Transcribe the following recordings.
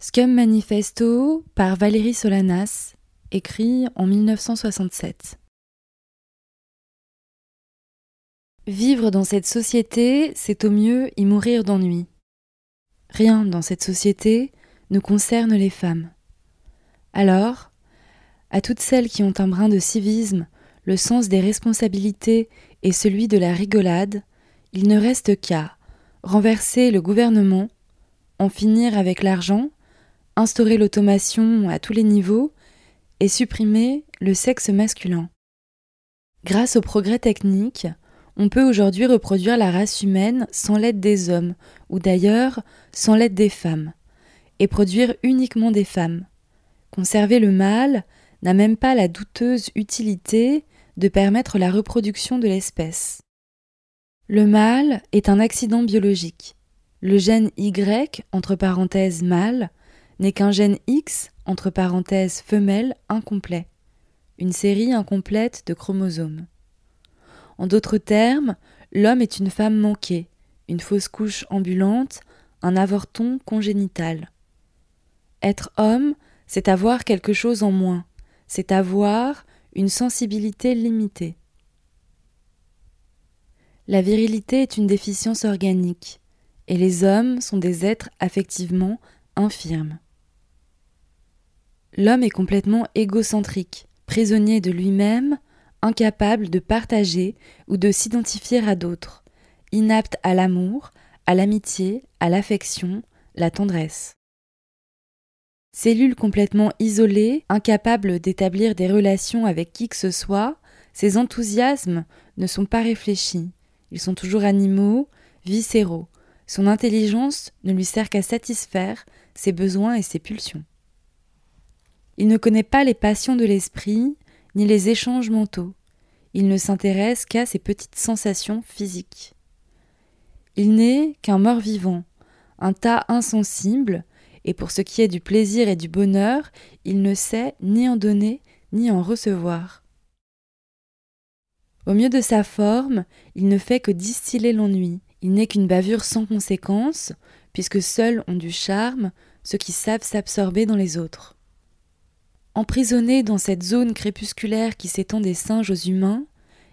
Scum Manifesto par Valérie Solanas, écrit en 1967. Vivre dans cette société, c'est au mieux y mourir d'ennui. Rien dans cette société ne concerne les femmes. Alors, à toutes celles qui ont un brin de civisme, le sens des responsabilités et celui de la rigolade, il ne reste qu'à renverser le gouvernement, en finir avec l'argent, instaurer l'automation à tous les niveaux et supprimer le sexe masculin. Grâce au progrès technique, on peut aujourd'hui reproduire la race humaine sans l'aide des hommes, ou d'ailleurs sans l'aide des femmes, et produire uniquement des femmes. Conserver le mâle n'a même pas la douteuse utilité de permettre la reproduction de l'espèce. Le mâle est un accident biologique. Le gène Y, entre parenthèses mâle, n'est qu'un gène X, entre parenthèses femelle, incomplet, une série incomplète de chromosomes. En d'autres termes, l'homme est une femme manquée, une fausse couche ambulante, un avorton congénital. Être homme, c'est avoir quelque chose en moins, c'est avoir une sensibilité limitée. La virilité est une déficience organique, et les hommes sont des êtres affectivement infirmes. L'homme est complètement égocentrique, prisonnier de lui-même, incapable de partager ou de s'identifier à d'autres, inapte à l'amour, à l'amitié, à l'affection, la tendresse. Cellule complètement isolée, incapable d'établir des relations avec qui que ce soit, ses enthousiasmes ne sont pas réfléchis, ils sont toujours animaux, viscéraux. Son intelligence ne lui sert qu'à satisfaire ses besoins et ses pulsions. Il ne connaît pas les passions de l'esprit, ni les échanges mentaux. Il ne s'intéresse qu'à ses petites sensations physiques. Il n'est qu'un mort-vivant, un tas insensible, et pour ce qui est du plaisir et du bonheur, il ne sait ni en donner ni en recevoir. Au mieux de sa forme, il ne fait que distiller l'ennui. Il n'est qu'une bavure sans conséquence, puisque seuls ont du charme ceux qui savent s'absorber dans les autres. Emprisonné dans cette zone crépusculaire qui s'étend des singes aux humains,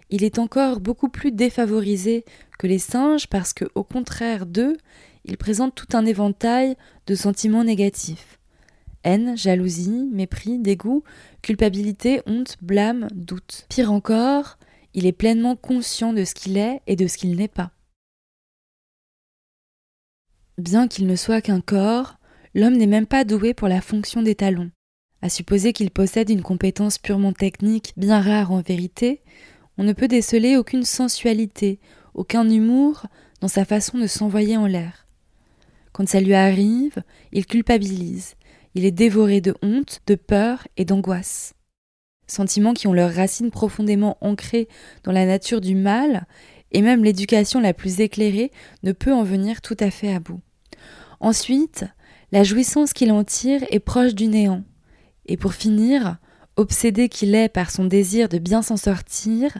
il est encore beaucoup plus défavorisé que les singes parce que, au contraire d'eux, il présente tout un éventail de sentiments négatifs. Haine, jalousie, mépris, dégoût, culpabilité, honte, blâme, doute. Pire encore, il est pleinement conscient de ce qu'il est et de ce qu'il n'est pas. Bien qu'il ne soit qu'un corps, l'homme n'est même pas doué pour la fonction des talons. À supposer qu'il possède une compétence purement technique, bien rare en vérité, on ne peut déceler aucune sensualité, aucun humour dans sa façon de s'envoyer en l'air. Quand ça lui arrive, il culpabilise, il est dévoré de honte, de peur et d'angoisse. Sentiments qui ont leurs racines profondément ancrées dans la nature du mal, et même l'éducation la plus éclairée ne peut en venir tout à fait à bout. Ensuite, la jouissance qu'il en tire est proche du néant. Et pour finir, obsédé qu'il est par son désir de bien s'en sortir,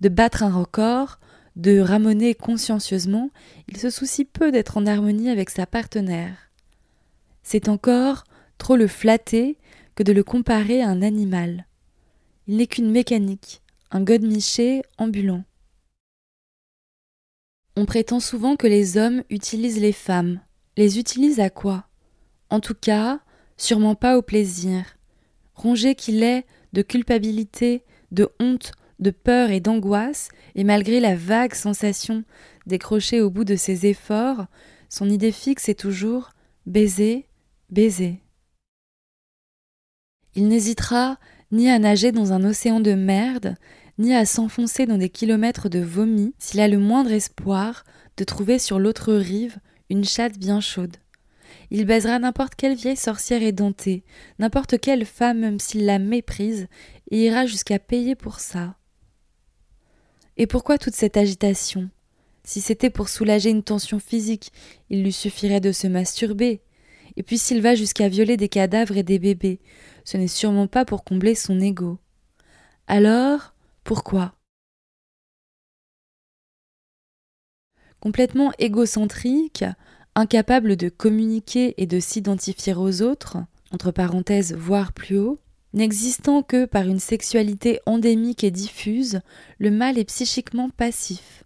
de battre un record, de ramoner consciencieusement, il se soucie peu d'être en harmonie avec sa partenaire. C'est encore trop le flatter que de le comparer à un animal. Il n'est qu'une mécanique, un godemiché ambulant. On prétend souvent que les hommes utilisent les femmes. Les utilisent à quoi? En tout cas, sûrement pas au plaisir rongé qu'il est de culpabilité, de honte, de peur et d'angoisse, et malgré la vague sensation décrochée au bout de ses efforts, son idée fixe est toujours baiser, baiser. Il n'hésitera ni à nager dans un océan de merde, ni à s'enfoncer dans des kilomètres de vomi s'il a le moindre espoir de trouver sur l'autre rive une chatte bien chaude. Il baisera n'importe quelle vieille sorcière édentée, n'importe quelle femme même s'il la méprise, et ira jusqu'à payer pour ça. Et pourquoi toute cette agitation? Si c'était pour soulager une tension physique, il lui suffirait de se masturber. Et puis s'il va jusqu'à violer des cadavres et des bébés, ce n'est sûrement pas pour combler son ego. Alors, pourquoi? Complètement égocentrique, incapable de communiquer et de s'identifier aux autres, entre parenthèses voire plus haut, n'existant que par une sexualité endémique et diffuse, le mâle est psychiquement passif.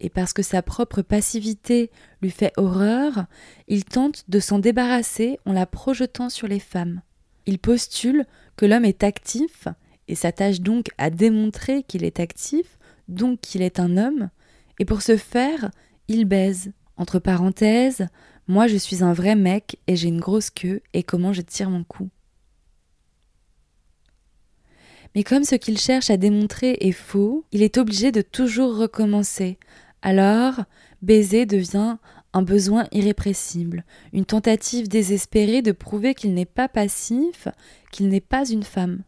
Et parce que sa propre passivité lui fait horreur, il tente de s'en débarrasser en la projetant sur les femmes. Il postule que l'homme est actif et s'attache donc à démontrer qu'il est actif, donc qu'il est un homme, et pour ce faire, il baise. Entre parenthèses, moi je suis un vrai mec et j'ai une grosse queue et comment je tire mon cou. Mais comme ce qu'il cherche à démontrer est faux, il est obligé de toujours recommencer. Alors, baiser devient un besoin irrépressible, une tentative désespérée de prouver qu'il n'est pas passif, qu'il n'est pas une femme.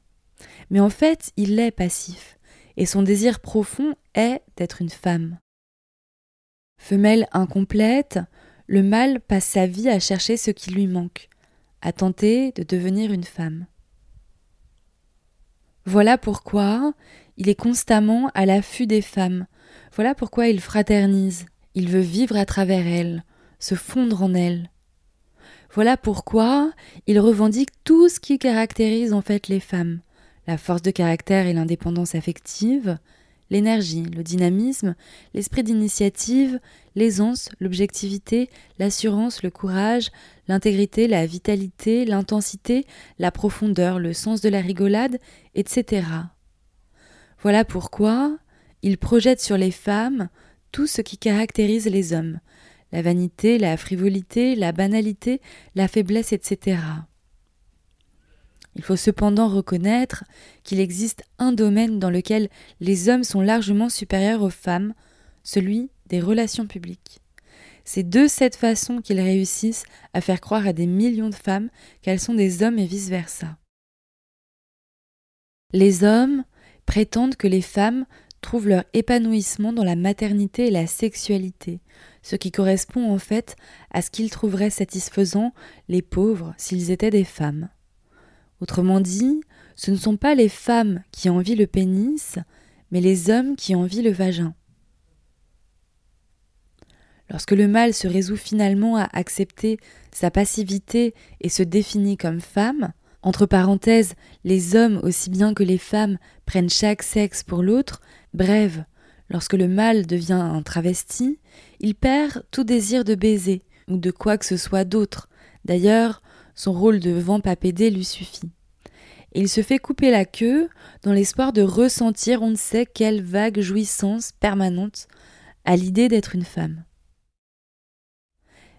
Mais en fait, il est passif, et son désir profond est d'être une femme. Femelle incomplète, le mâle passe sa vie à chercher ce qui lui manque, à tenter de devenir une femme. Voilà pourquoi il est constamment à l'affût des femmes, voilà pourquoi il fraternise, il veut vivre à travers elles, se fondre en elles. Voilà pourquoi il revendique tout ce qui caractérise en fait les femmes, la force de caractère et l'indépendance affective, l'énergie, le dynamisme, l'esprit d'initiative, l'aisance, l'objectivité, l'assurance, le courage, l'intégrité, la vitalité, l'intensité, la profondeur, le sens de la rigolade, etc. Voilà pourquoi il projette sur les femmes tout ce qui caractérise les hommes, la vanité, la frivolité, la banalité, la faiblesse, etc. Il faut cependant reconnaître qu'il existe un domaine dans lequel les hommes sont largement supérieurs aux femmes, celui des relations publiques. C'est de cette façon qu'ils réussissent à faire croire à des millions de femmes qu'elles sont des hommes et vice-versa. Les hommes prétendent que les femmes trouvent leur épanouissement dans la maternité et la sexualité, ce qui correspond en fait à ce qu'ils trouveraient satisfaisant les pauvres s'ils étaient des femmes. Autrement dit, ce ne sont pas les femmes qui envient le pénis, mais les hommes qui envient le vagin. Lorsque le mâle se résout finalement à accepter sa passivité et se définit comme femme, entre parenthèses, les hommes aussi bien que les femmes prennent chaque sexe pour l'autre, bref, lorsque le mâle devient un travesti, il perd tout désir de baiser ou de quoi que ce soit d'autre. D'ailleurs, son rôle de vent-papédé lui suffit. Il se fait couper la queue dans l'espoir de ressentir on ne sait quelle vague jouissance permanente à l'idée d'être une femme.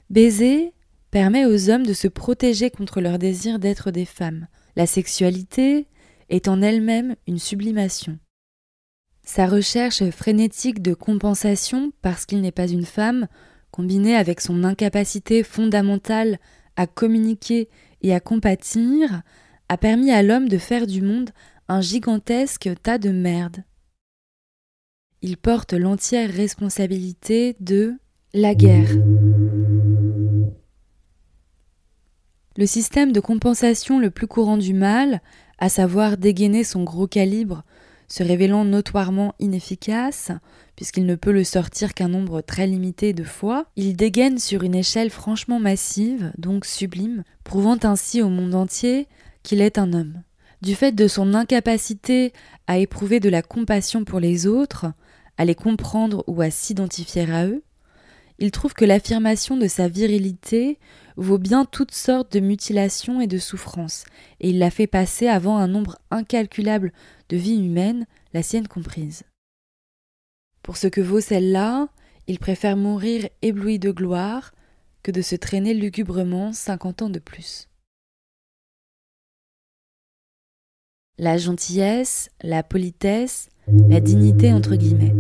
Baiser permet aux hommes de se protéger contre leur désir d'être des femmes. La sexualité est en elle-même une sublimation. Sa recherche frénétique de compensation parce qu'il n'est pas une femme, combinée avec son incapacité fondamentale à communiquer et à compatir, a permis à l'homme de faire du monde un gigantesque tas de merde. Il porte l'entière responsabilité de la guerre. Le système de compensation le plus courant du mal, à savoir dégainer son gros calibre, se révélant notoirement inefficace, puisqu'il ne peut le sortir qu'un nombre très limité de fois, il dégaine sur une échelle franchement massive, donc sublime, prouvant ainsi au monde entier qu'il est un homme. Du fait de son incapacité à éprouver de la compassion pour les autres, à les comprendre ou à s'identifier à eux, il trouve que l'affirmation de sa virilité vaut bien toutes sortes de mutilations et de souffrances, et il la fait passer avant un nombre incalculable de vies humaines, la sienne comprise. Pour ce que vaut celle-là, il préfère mourir ébloui de gloire que de se traîner lugubrement cinquante ans de plus. La gentillesse, la politesse, la dignité entre guillemets.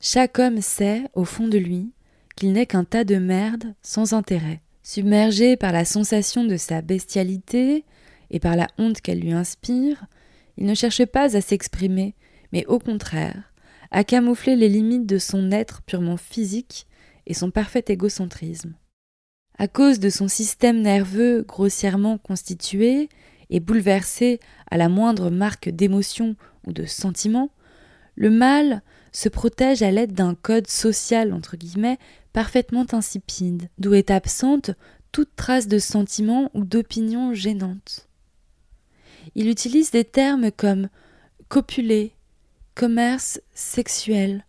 Chaque homme sait, au fond de lui, qu'il n'est qu'un tas de merde sans intérêt. Submergé par la sensation de sa bestialité et par la honte qu'elle lui inspire, il ne cherche pas à s'exprimer, mais au contraire, à camoufler les limites de son être purement physique et son parfait égocentrisme. À cause de son système nerveux grossièrement constitué et bouleversé à la moindre marque d'émotion ou de sentiment, le mâle se protège à l'aide d'un code social, entre guillemets, parfaitement insipide, d'où est absente toute trace de sentiment ou d'opinion gênante. Il utilise des termes comme copuler, commerce sexuel,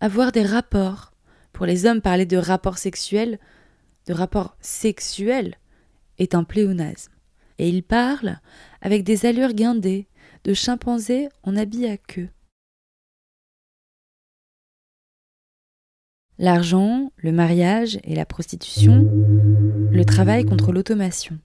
avoir des rapports. Pour les hommes, parler de rapports sexuels, de rapports sexuels, est un pléonasme. Et il parle avec des allures guindées, de chimpanzés en habit à queue. L'argent, le mariage et la prostitution, le travail contre l'automation.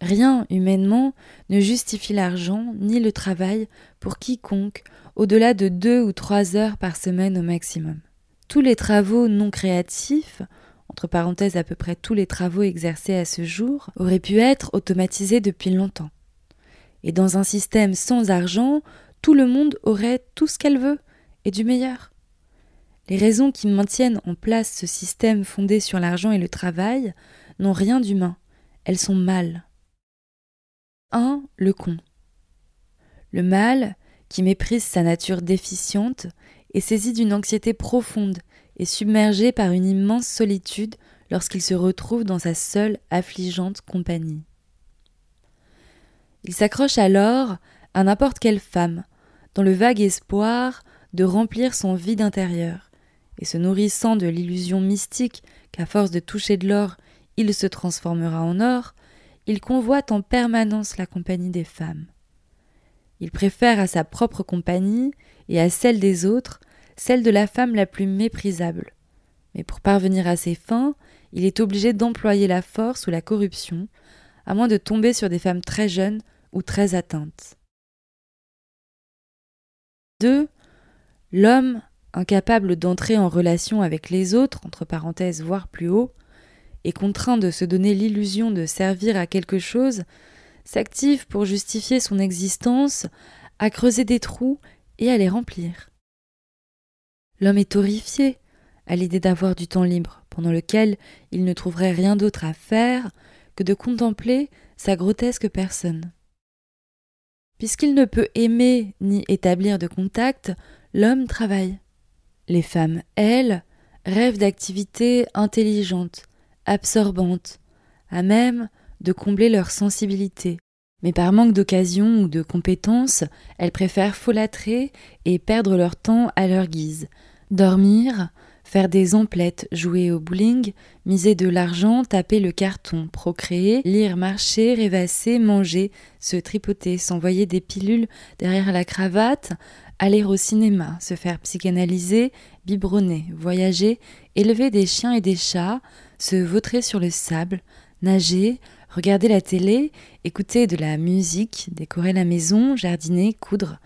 Rien humainement ne justifie l'argent ni le travail pour quiconque au-delà de deux ou trois heures par semaine au maximum. Tous les travaux non créatifs, entre parenthèses à peu près tous les travaux exercés à ce jour, auraient pu être automatisés depuis longtemps. Et dans un système sans argent, tout le monde aurait tout ce qu'elle veut, et du meilleur. Les raisons qui maintiennent en place ce système fondé sur l'argent et le travail n'ont rien d'humain, elles sont mal. 1. Le con. Le mal, qui méprise sa nature déficiente, est saisi d'une anxiété profonde et submergé par une immense solitude lorsqu'il se retrouve dans sa seule affligeante compagnie. Il s'accroche alors à n'importe quelle femme, dans le vague espoir de remplir son vide intérieur, et se nourrissant de l'illusion mystique qu'à force de toucher de l'or, il se transformera en or, il convoite en permanence la compagnie des femmes. Il préfère à sa propre compagnie et à celle des autres celle de la femme la plus méprisable. Mais pour parvenir à ses fins, il est obligé d'employer la force ou la corruption, à moins de tomber sur des femmes très jeunes ou très atteintes. 2. L'homme, incapable d'entrer en relation avec les autres, entre parenthèses voire plus haut, et contraint de se donner l'illusion de servir à quelque chose, s'active pour justifier son existence, à creuser des trous et à les remplir. L'homme est horrifié à l'idée d'avoir du temps libre, pendant lequel il ne trouverait rien d'autre à faire que de contempler sa grotesque personne. Puisqu'il ne peut aimer ni établir de contact, l'homme travaille. Les femmes, elles, rêvent d'activités intelligentes, absorbantes, à même de combler leur sensibilité. Mais par manque d'occasion ou de compétences, elles préfèrent folâtrer et perdre leur temps à leur guise. Dormir, faire des emplettes, jouer au bowling, miser de l'argent, taper le carton, procréer, lire, marcher, rêvasser, manger, se tripoter, s'envoyer des pilules derrière la cravate, aller au cinéma, se faire psychanalyser, biberonner, voyager, élever des chiens et des chats, se vautrer sur le sable, nager, regarder la télé, écouter de la musique, décorer la maison, jardiner, coudre,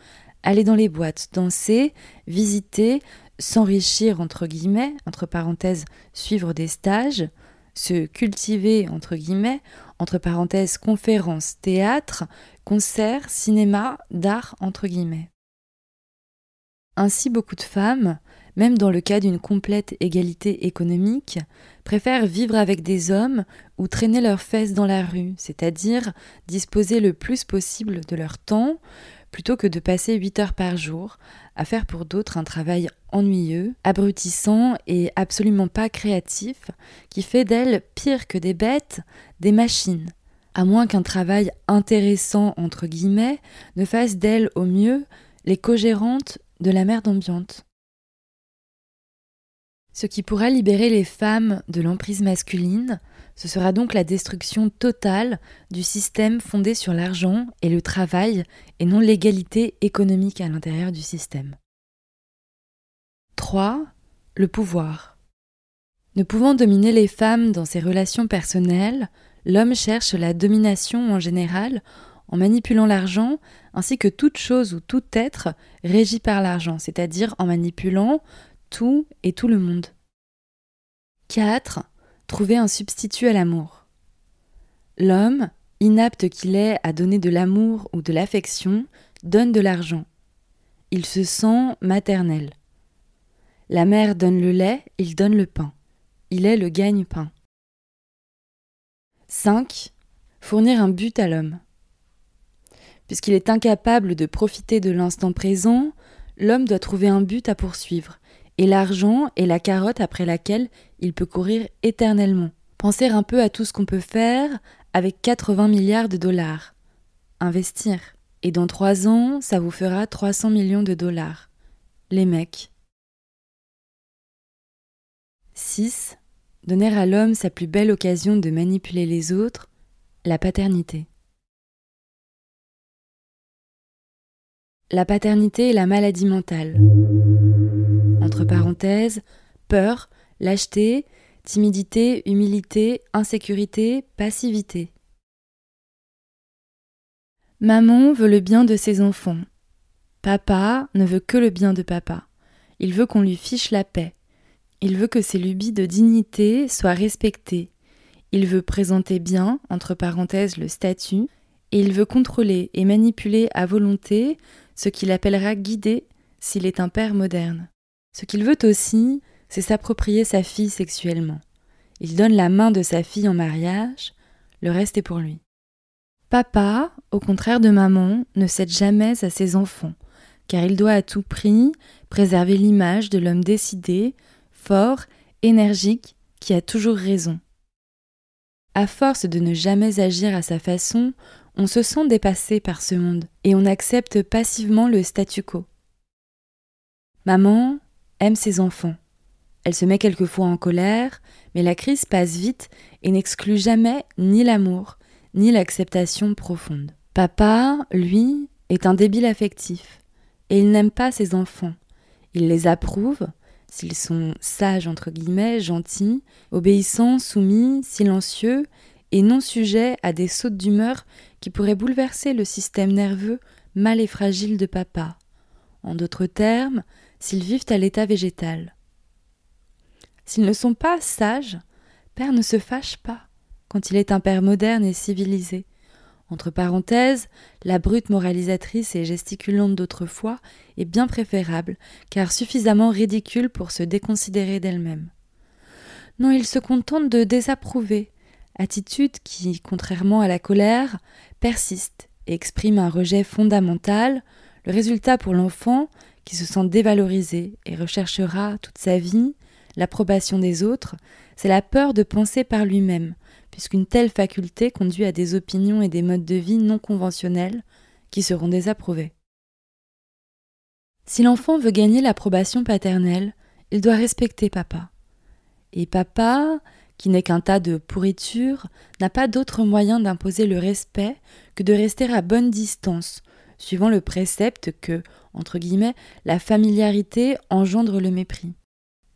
aller dans les boîtes, danser, visiter, s'enrichir entre guillemets, entre parenthèses, suivre des stages, se cultiver entre guillemets, entre parenthèses, conférences, théâtre, concerts, cinéma, d'art entre guillemets. Ainsi beaucoup de femmes, même dans le cas d'une complète égalité économique, préfèrent vivre avec des hommes ou traîner leurs fesses dans la rue, c'est-à-dire disposer le plus possible de leur temps, plutôt que de passer 8 heures par jour à faire pour d'autres un travail ennuyeux, abrutissant et absolument pas créatif, qui fait d'elles pire que des bêtes, des machines, à moins qu'un travail intéressant entre guillemets ne fasse d'elles au mieux les co-gérantes de la merde ambiante. Ce qui pourra libérer les femmes de l'emprise masculine, ce sera donc la destruction totale du système fondé sur l'argent et le travail et non l'égalité économique à l'intérieur du système. 3. Le pouvoir. Ne pouvant dominer les femmes dans ses relations personnelles, l'homme cherche la domination en général en manipulant l'argent ainsi que toute chose ou tout être régi par l'argent, c'est-à-dire en manipulant tout et tout le monde. 4. Trouver un substitut à l'amour. L'homme, inapte qu'il est à donner de l'amour ou de l'affection, donne de l'argent. Il se sent maternel. La mère donne le lait, il donne le pain. Il est le gagne-pain. 5. Fournir un but à l'homme. Puisqu'il est incapable de profiter de l'instant présent, l'homme doit trouver un but à poursuivre, et l'argent est la carotte après laquelle il peut courir éternellement. Pensez un peu à tout ce qu'on peut faire avec 80 milliards de dollars. Investir. Et dans trois ans, ça vous fera 300 millions de dollars. Les mecs. 6. Donner à l'homme sa plus belle occasion de manipuler les autres, la paternité. La paternité est la maladie mentale. Entre parenthèses, peur, lâcheté, timidité, humilité, insécurité, passivité. Maman veut le bien de ses enfants. Papa ne veut que le bien de papa. Il veut qu'on lui fiche la paix. Il veut que ses lubies de dignité soient respectées. Il veut présenter bien, entre parenthèses, le statut, et il veut contrôler et manipuler à volonté ce qu'il appellera guider s'il est un père moderne. Ce qu'il veut aussi, c'est s'approprier sa fille sexuellement. Il donne la main de sa fille en mariage, le reste est pour lui. Papa, au contraire de maman, ne cède jamais à ses enfants, car il doit à tout prix préserver l'image de l'homme décidé, fort, énergique, qui a toujours raison. À force de ne jamais agir à sa façon, on se sent dépassé par ce monde et on accepte passivement le statu quo. Maman aime ses enfants. Elle se met quelquefois en colère, mais la crise passe vite et n'exclut jamais ni l'amour, ni l'acceptation profonde. Papa, lui, est un débile affectif, et il n'aime pas ses enfants. Il les approuve, s'ils sont sages entre guillemets, gentils, obéissants, soumis, silencieux, et non sujets à des sautes d'humeur qui pourraient bouleverser le système nerveux mal et fragile de papa. En d'autres termes, s'ils vivent à l'état végétal. S'ils ne sont pas sages, père ne se fâche pas quand il est un père moderne et civilisé. Entre parenthèses, la brute moralisatrice et gesticulante d'autrefois est bien préférable, car suffisamment ridicule pour se déconsidérer d'elle-même. Non, il se contente de désapprouver, attitude qui, contrairement à la colère, persiste et exprime un rejet fondamental, le résultat pour l'enfant qui se sent dévalorisé et recherchera toute sa vie l'approbation des autres, c'est la peur de penser par lui-même, puisqu'une telle faculté conduit à des opinions et des modes de vie non conventionnels qui seront désapprouvés. Si l'enfant veut gagner l'approbation paternelle, il doit respecter papa. Et papa, qui n'est qu'un tas de pourriture, n'a pas d'autre moyen d'imposer le respect que de rester à bonne distance, suivant le précepte que, entre guillemets, la familiarité engendre le mépris.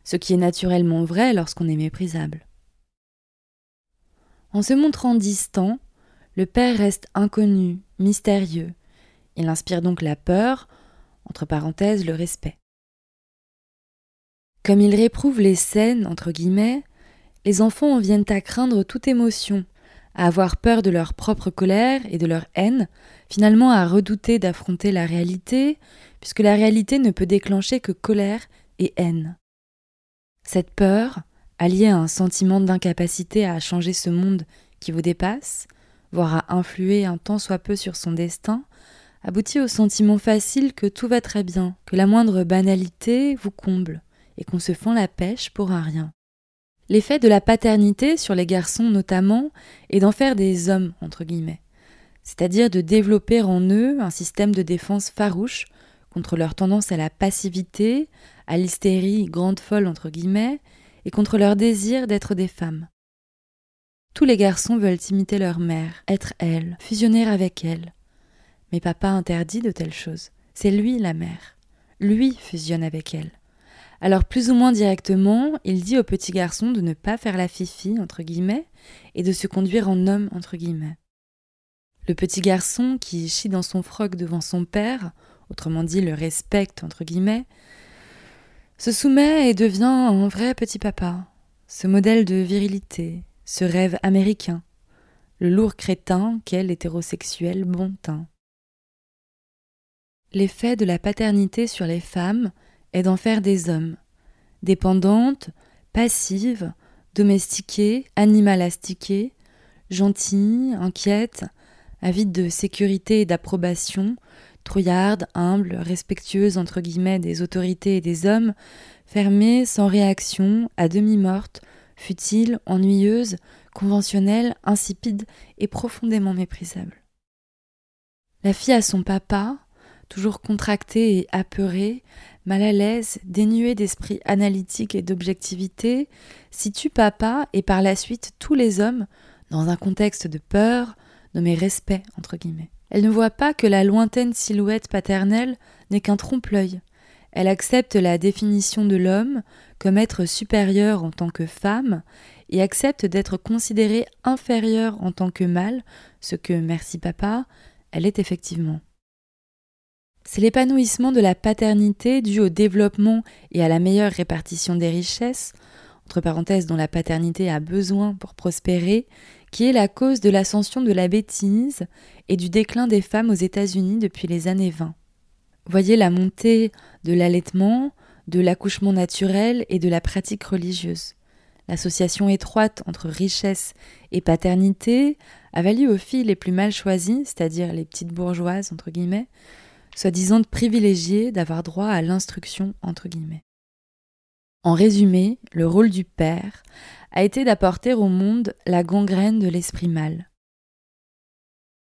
Ce qui est naturellement vrai lorsqu'on est méprisable. En se montrant distant, le père reste inconnu, mystérieux. Il inspire donc la peur, entre parenthèses le respect. Comme il réprouve les scènes, entre guillemets, les enfants en viennent à craindre toute émotion, à avoir peur de leur propre colère et de leur haine, finalement à redouter d'affronter la réalité, puisque la réalité ne peut déclencher que colère et haine. Cette peur, alliée à un sentiment d'incapacité à changer ce monde qui vous dépasse, voire à influer un tant soit peu sur son destin, aboutit au sentiment facile que tout va très bien, que la moindre banalité vous comble, et qu'on se fend la pêche pour un rien. L'effet de la paternité sur les garçons notamment est d'en faire des hommes, entre guillemets, c'est-à-dire de développer en eux un système de défense farouche contre leur tendance à la passivité, à l'hystérie grande folle entre guillemets, et contre leur désir d'être des femmes. Tous les garçons veulent imiter leur mère, être elle, fusionner avec elle. Mais papa interdit de telles choses. C'est lui la mère. Lui fusionne avec elle. Alors plus ou moins directement, il dit au petit garçon de ne pas faire la fifi, entre guillemets, et de se conduire en homme, entre guillemets. Le petit garçon, qui chie dans son froc devant son père, autrement dit le respecte, entre guillemets, se soumet et devient un vrai petit papa, ce modèle de virilité, ce rêve américain, le lourd crétin qu'est l'hétérosexuel bon teint. L'effet de la paternité sur les femmes est d'en faire des hommes, dépendantes, passives, domestiquées, animalastiquées, gentilles, inquiètes, avide de sécurité et d'approbation, trouillarde, humble, respectueuse entre guillemets des autorités et des hommes, fermée, sans réaction, à demi morte, futile, ennuyeuse, conventionnelle, insipide et profondément méprisable. La fille a son papa, toujours contractée et apeurée, mal à l'aise, dénuée d'esprit analytique et d'objectivité, situe papa et par la suite tous les hommes dans un contexte de peur, nommé respect entre guillemets. Elle ne voit pas que la lointaine silhouette paternelle n'est qu'un trompe-l'œil. Elle accepte la définition de l'homme comme être supérieur en tant que femme et accepte d'être considérée inférieure en tant que mâle, ce que, merci papa, elle est effectivement. C'est l'épanouissement de la paternité dû au développement et à la meilleure répartition des richesses, entre parenthèses dont la paternité a besoin pour prospérer, qui est la cause de l'ascension de la bêtise et du déclin des femmes aux États-Unis depuis les années 20. Voyez la montée de l'allaitement, de l'accouchement naturel et de la pratique religieuse. L'association étroite entre richesse et paternité a valu aux filles les plus mal choisies, c'est-à-dire les petites bourgeoises, entre guillemets, soi-disant privilégiées d'avoir droit à l'instruction, entre guillemets. En résumé, le rôle du père a été d'apporter au monde la gangrène de l'esprit mâle.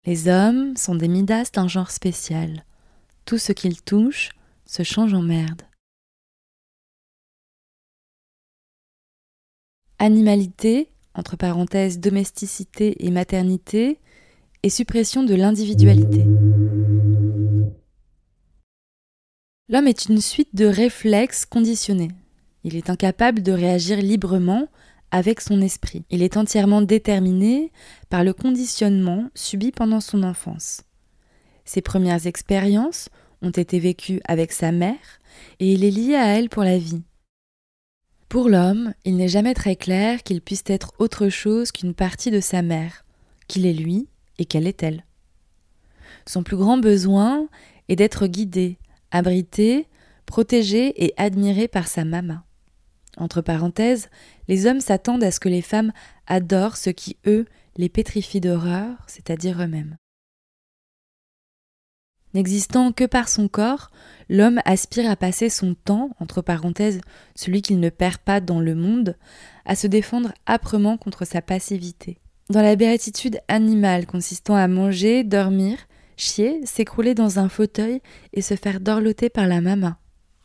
Les hommes sont des Midas d'un genre spécial. Tout ce qu'ils touchent se change en merde. Animalité, entre parenthèses domesticité et maternité, et suppression de l'individualité. L'homme est une suite de réflexes conditionnés. Il est incapable de réagir librement avec son esprit. Il est entièrement déterminé par le conditionnement subi pendant son enfance. Ses premières expériences ont été vécues avec sa mère et il est lié à elle pour la vie. Pour l'homme, il n'est jamais très clair qu'il puisse être autre chose qu'une partie de sa mère, qu'il est lui et qu'elle est elle. Son plus grand besoin est d'être guidé, abrité, protégé et admiré par sa maman. Entre parenthèses, les hommes s'attendent à ce que les femmes adorent ce qui, eux, les pétrifie d'horreur, c'est-à-dire eux-mêmes. N'existant que par son corps, l'homme aspire à passer son temps, entre parenthèses, celui qu'il ne perd pas dans le monde, à se défendre âprement contre sa passivité. Dans la béatitude animale consistant à manger, dormir, chier, s'écrouler dans un fauteuil et se faire dorloter par la maman.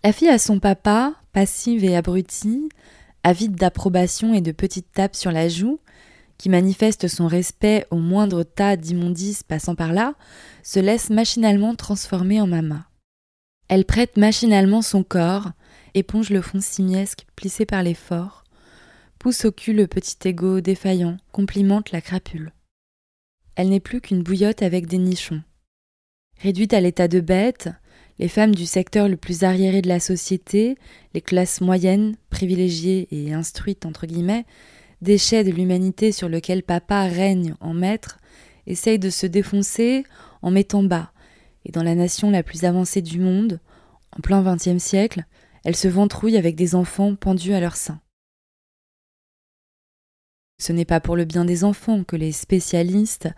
La fille a son papa, passive et abrutie, avide d'approbation et de petites tapes sur la joue, qui manifeste son respect au moindre tas d'immondices passant par là, se laisse machinalement transformer en mama. Elle prête machinalement son corps, éponge le fond simiesque plissé par l'effort, pousse au cul le petit égo défaillant, complimente la crapule. Elle n'est plus qu'une bouillotte avec des nichons. Réduite à l'état de bête, les femmes du secteur le plus arriéré de la société, les classes moyennes, privilégiées et instruites entre guillemets, déchet de l'humanité sur lequel papa règne en maître, essaye de se défoncer en mettant bas, et dans la nation la plus avancée du monde, en plein XXe siècle, elle se ventrouille avec des enfants pendus à leur sein. Ce n'est pas pour le bien des enfants que les spécialistes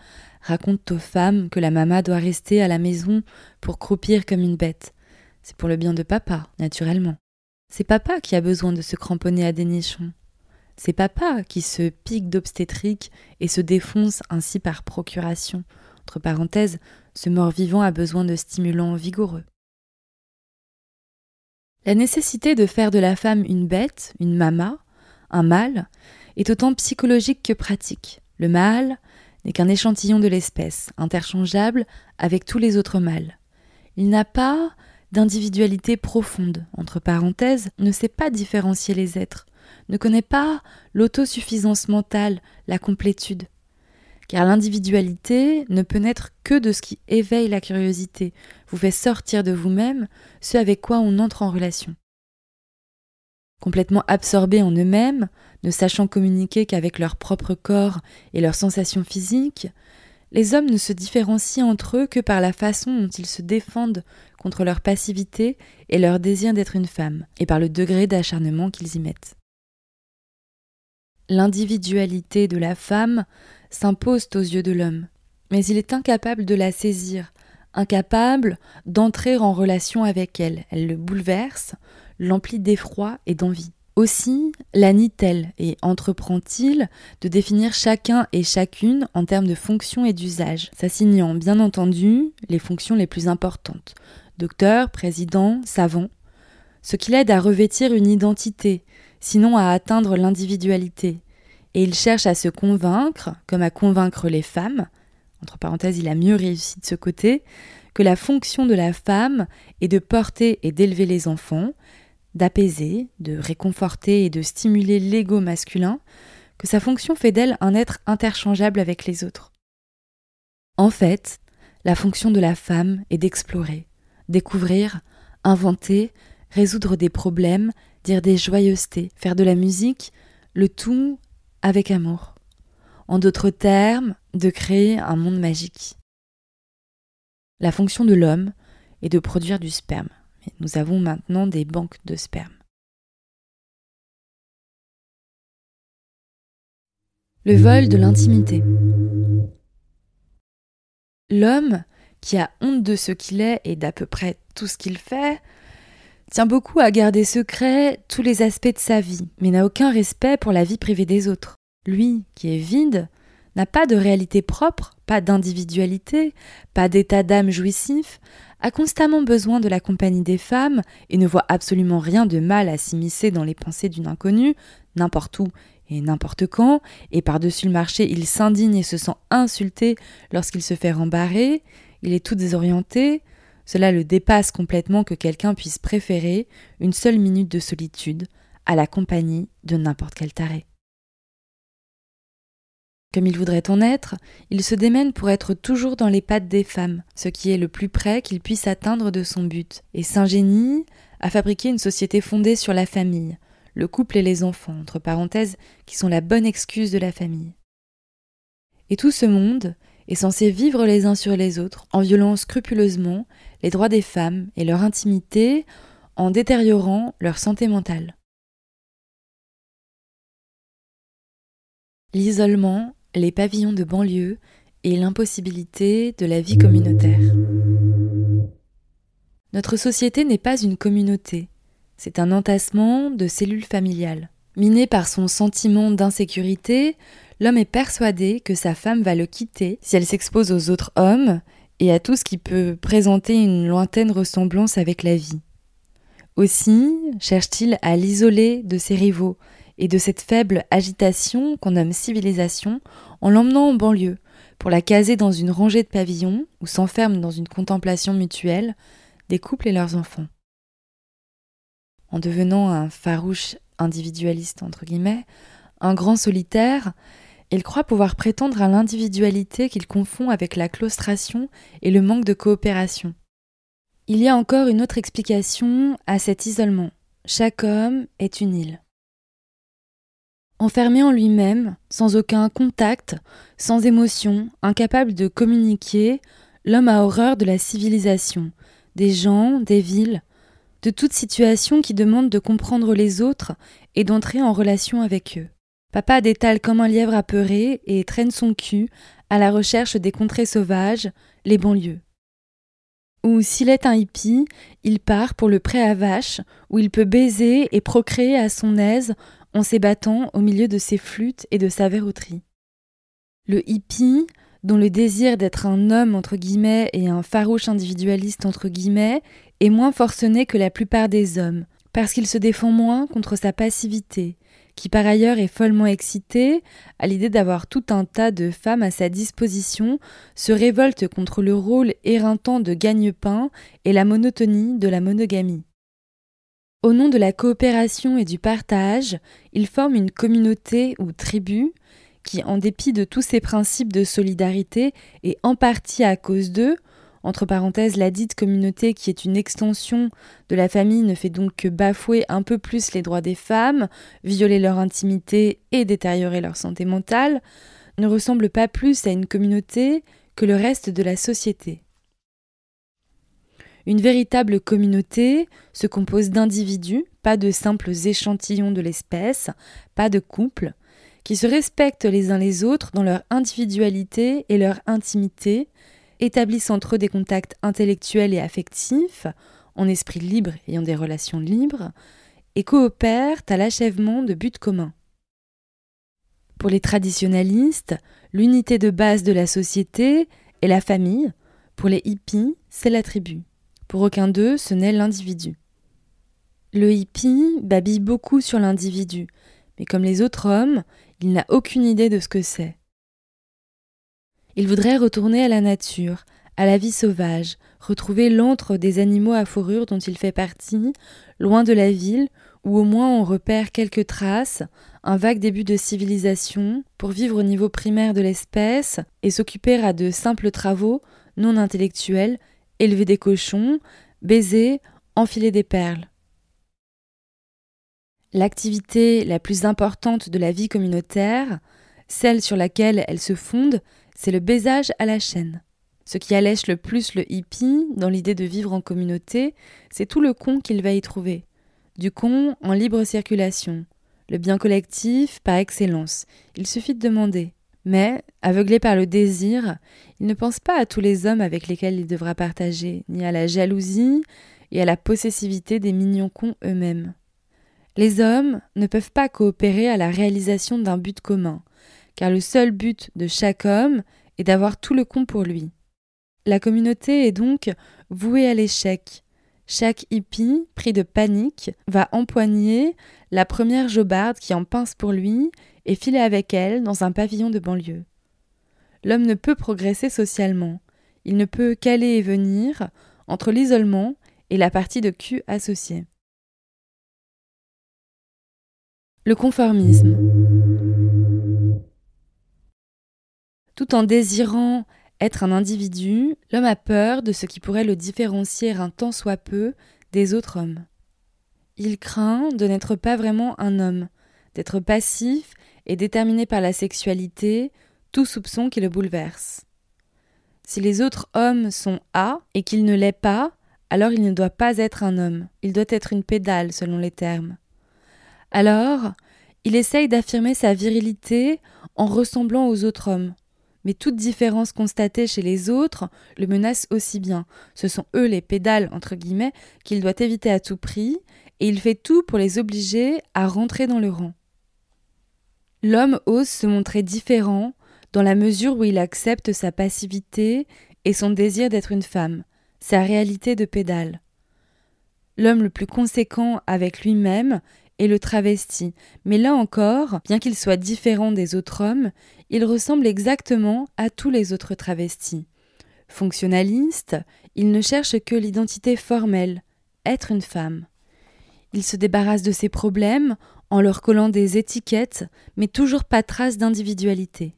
racontent aux femmes que la maman doit rester à la maison pour croupir comme une bête. C'est pour le bien de papa, naturellement. C'est papa qui a besoin de se cramponner à des nichons. C'est papa qui se pique d'obstétrique et se défonce ainsi par procuration. Entre parenthèses, ce mort-vivant a besoin de stimulants vigoureux. La nécessité de faire de la femme une bête, une mama, un mâle, est autant psychologique que pratique. Le mâle n'est qu'un échantillon de l'espèce, interchangeable avec tous les autres mâles. Il n'a pas d'individualité profonde, entre parenthèses, ne sait pas différencier les êtres, ne connaît pas l'autosuffisance mentale, la complétude. Car l'individualité ne peut naître que de ce qui éveille la curiosité, vous fait sortir de vous-même ce avec quoi on entre en relation. Complètement absorbés en eux-mêmes, ne sachant communiquer qu'avec leur propre corps et leurs sensations physiques, les hommes ne se différencient entre eux que par la façon dont ils se défendent contre leur passivité et leur désir d'être une femme, et par le degré d'acharnement qu'ils y mettent l'individualité de la femme s'impose aux yeux de l'homme. mais il est incapable de la saisir, incapable d'entrer en relation avec elle. Elle le bouleverse, l'emplit d'effroi et d'envie. Aussi la nie-t-elle et entreprend-il de définir chacun et chacune en termes de fonction et d'usage, s'assignant bien entendu les fonctions les plus importantes docteur, président, savant, ce qui l'aide à revêtir une identité, sinon à atteindre l'individualité. Et il cherche à se convaincre, comme à convaincre les femmes, entre parenthèses, il a mieux réussi de ce côté, que la fonction de la femme est de porter et d'élever les enfants, d'apaiser, de réconforter et de stimuler l'ego masculin, que sa fonction fait d'elle un être interchangeable avec les autres. En fait, la fonction de la femme est d'explorer, découvrir, inventer, résoudre des problèmes, dire des joyeusetés, faire de la musique, le tout avec amour. En d'autres termes, de créer un monde magique. La fonction de l'homme est de produire du sperme nous avons maintenant des banques de sperme. Le vol de l'intimité. L'homme, qui a honte de ce qu'il est et d'à peu près tout ce qu'il fait, tient beaucoup à garder secret tous les aspects de sa vie, mais n'a aucun respect pour la vie privée des autres. Lui, qui est vide, n'a pas de réalité propre, pas d'individualité, pas d'état d'âme jouissif, a constamment besoin de la compagnie des femmes et ne voit absolument rien de mal à s'immiscer dans les pensées d'une inconnue, n'importe où et n'importe quand, et par-dessus le marché il s'indigne et se sent insulté lorsqu'il se fait rembarrer, il est tout désorienté, cela le dépasse complètement que quelqu'un puisse préférer une seule minute de solitude à la compagnie de n'importe quel taré. Comme il voudrait en être, il se démène pour être toujours dans les pattes des femmes, ce qui est le plus près qu'il puisse atteindre de son but, et s'ingénie à fabriquer une société fondée sur la famille, le couple et les enfants, entre parenthèses, qui sont la bonne excuse de la famille. Et tout ce monde est censé vivre les uns sur les autres, en violant scrupuleusement les droits des femmes et leur intimité, en détériorant leur santé mentale. L'isolement les pavillons de banlieue et l'impossibilité de la vie communautaire. Notre société n'est pas une communauté, c'est un entassement de cellules familiales. Miné par son sentiment d'insécurité, l'homme est persuadé que sa femme va le quitter si elle s'expose aux autres hommes et à tout ce qui peut présenter une lointaine ressemblance avec la vie. Aussi cherche-t-il à l'isoler de ses rivaux et de cette faible agitation qu'on nomme civilisation en l'emmenant en banlieue pour la caser dans une rangée de pavillons où s'enferment dans une contemplation mutuelle des couples et leurs enfants. En devenant un farouche individualiste entre guillemets, un grand solitaire, il croit pouvoir prétendre à l'individualité qu'il confond avec la claustration et le manque de coopération. Il y a encore une autre explication à cet isolement. Chaque homme est une île. Enfermé en lui-même, sans aucun contact, sans émotion, incapable de communiquer, l'homme a horreur de la civilisation, des gens, des villes, de toute situation qui demande de comprendre les autres et d'entrer en relation avec eux. Papa détale comme un lièvre apeuré et traîne son cul à la recherche des contrées sauvages, les banlieues. Ou s'il est un hippie, il part pour le pré à vache, où il peut baiser et procréer à son aise en s'ébattant au milieu de ses flûtes et de sa verroterie. Le hippie, dont le désir d'être un homme entre guillemets et un farouche individualiste entre guillemets, est moins forcené que la plupart des hommes, parce qu'il se défend moins contre sa passivité, qui par ailleurs est follement excité à l'idée d'avoir tout un tas de femmes à sa disposition, se révolte contre le rôle éreintant de gagne-pain et la monotonie de la monogamie. Au nom de la coopération et du partage, ils forment une communauté ou tribu qui, en dépit de tous ces principes de solidarité et en partie à cause d'eux, entre parenthèses, la dite communauté qui est une extension de la famille ne fait donc que bafouer un peu plus les droits des femmes, violer leur intimité et détériorer leur santé mentale, ne ressemble pas plus à une communauté que le reste de la société. Une véritable communauté se compose d'individus, pas de simples échantillons de l'espèce, pas de couples, qui se respectent les uns les autres dans leur individualité et leur intimité, établissent entre eux des contacts intellectuels et affectifs, en esprit libre ayant des relations libres, et coopèrent à l'achèvement de buts communs. Pour les traditionalistes, l'unité de base de la société est la famille, pour les hippies, c'est la tribu. Pour aucun d'eux, ce n'est l'individu. Le hippie babille beaucoup sur l'individu, mais comme les autres hommes, il n'a aucune idée de ce que c'est. Il voudrait retourner à la nature, à la vie sauvage, retrouver l'antre des animaux à fourrure dont il fait partie, loin de la ville, où au moins on repère quelques traces, un vague début de civilisation, pour vivre au niveau primaire de l'espèce et s'occuper à de simples travaux non intellectuels, élever des cochons, baiser, enfiler des perles. L'activité la plus importante de la vie communautaire, celle sur laquelle elle se fonde, c'est le baisage à la chaîne. Ce qui allèche le plus le hippie dans l'idée de vivre en communauté, c'est tout le con qu'il va y trouver. Du con en libre circulation. Le bien collectif par excellence. Il suffit de demander. Mais, aveuglé par le désir, il ne pense pas à tous les hommes avec lesquels il devra partager, ni à la jalousie et à la possessivité des mignons cons eux-mêmes. Les hommes ne peuvent pas coopérer à la réalisation d'un but commun, car le seul but de chaque homme est d'avoir tout le con pour lui. La communauté est donc vouée à l'échec. Chaque hippie, pris de panique, va empoigner la première jobarde qui en pince pour lui et filer avec elle dans un pavillon de banlieue. L'homme ne peut progresser socialement. Il ne peut qu'aller et venir entre l'isolement et la partie de cul associée. Le conformisme. Tout en désirant être un individu, l'homme a peur de ce qui pourrait le différencier un tant soit peu des autres hommes. Il craint de n'être pas vraiment un homme, d'être passif et déterminé par la sexualité, tout soupçon qui le bouleverse. Si les autres hommes sont A et qu'il ne l'est pas, alors il ne doit pas être un homme, il doit être une pédale selon les termes. Alors, il essaye d'affirmer sa virilité en ressemblant aux autres hommes, mais toute différence constatée chez les autres le menace aussi bien. Ce sont eux les pédales, entre guillemets, qu'il doit éviter à tout prix, et il fait tout pour les obliger à rentrer dans le rang. L'homme ose se montrer différent dans la mesure où il accepte sa passivité et son désir d'être une femme, sa réalité de pédale. L'homme le plus conséquent avec lui-même et le travesti, mais là encore, bien qu'il soit différent des autres hommes, il ressemble exactement à tous les autres travestis. Fonctionnaliste, il ne cherche que l'identité formelle, être une femme. Il se débarrasse de ses problèmes en leur collant des étiquettes, mais toujours pas trace d'individualité.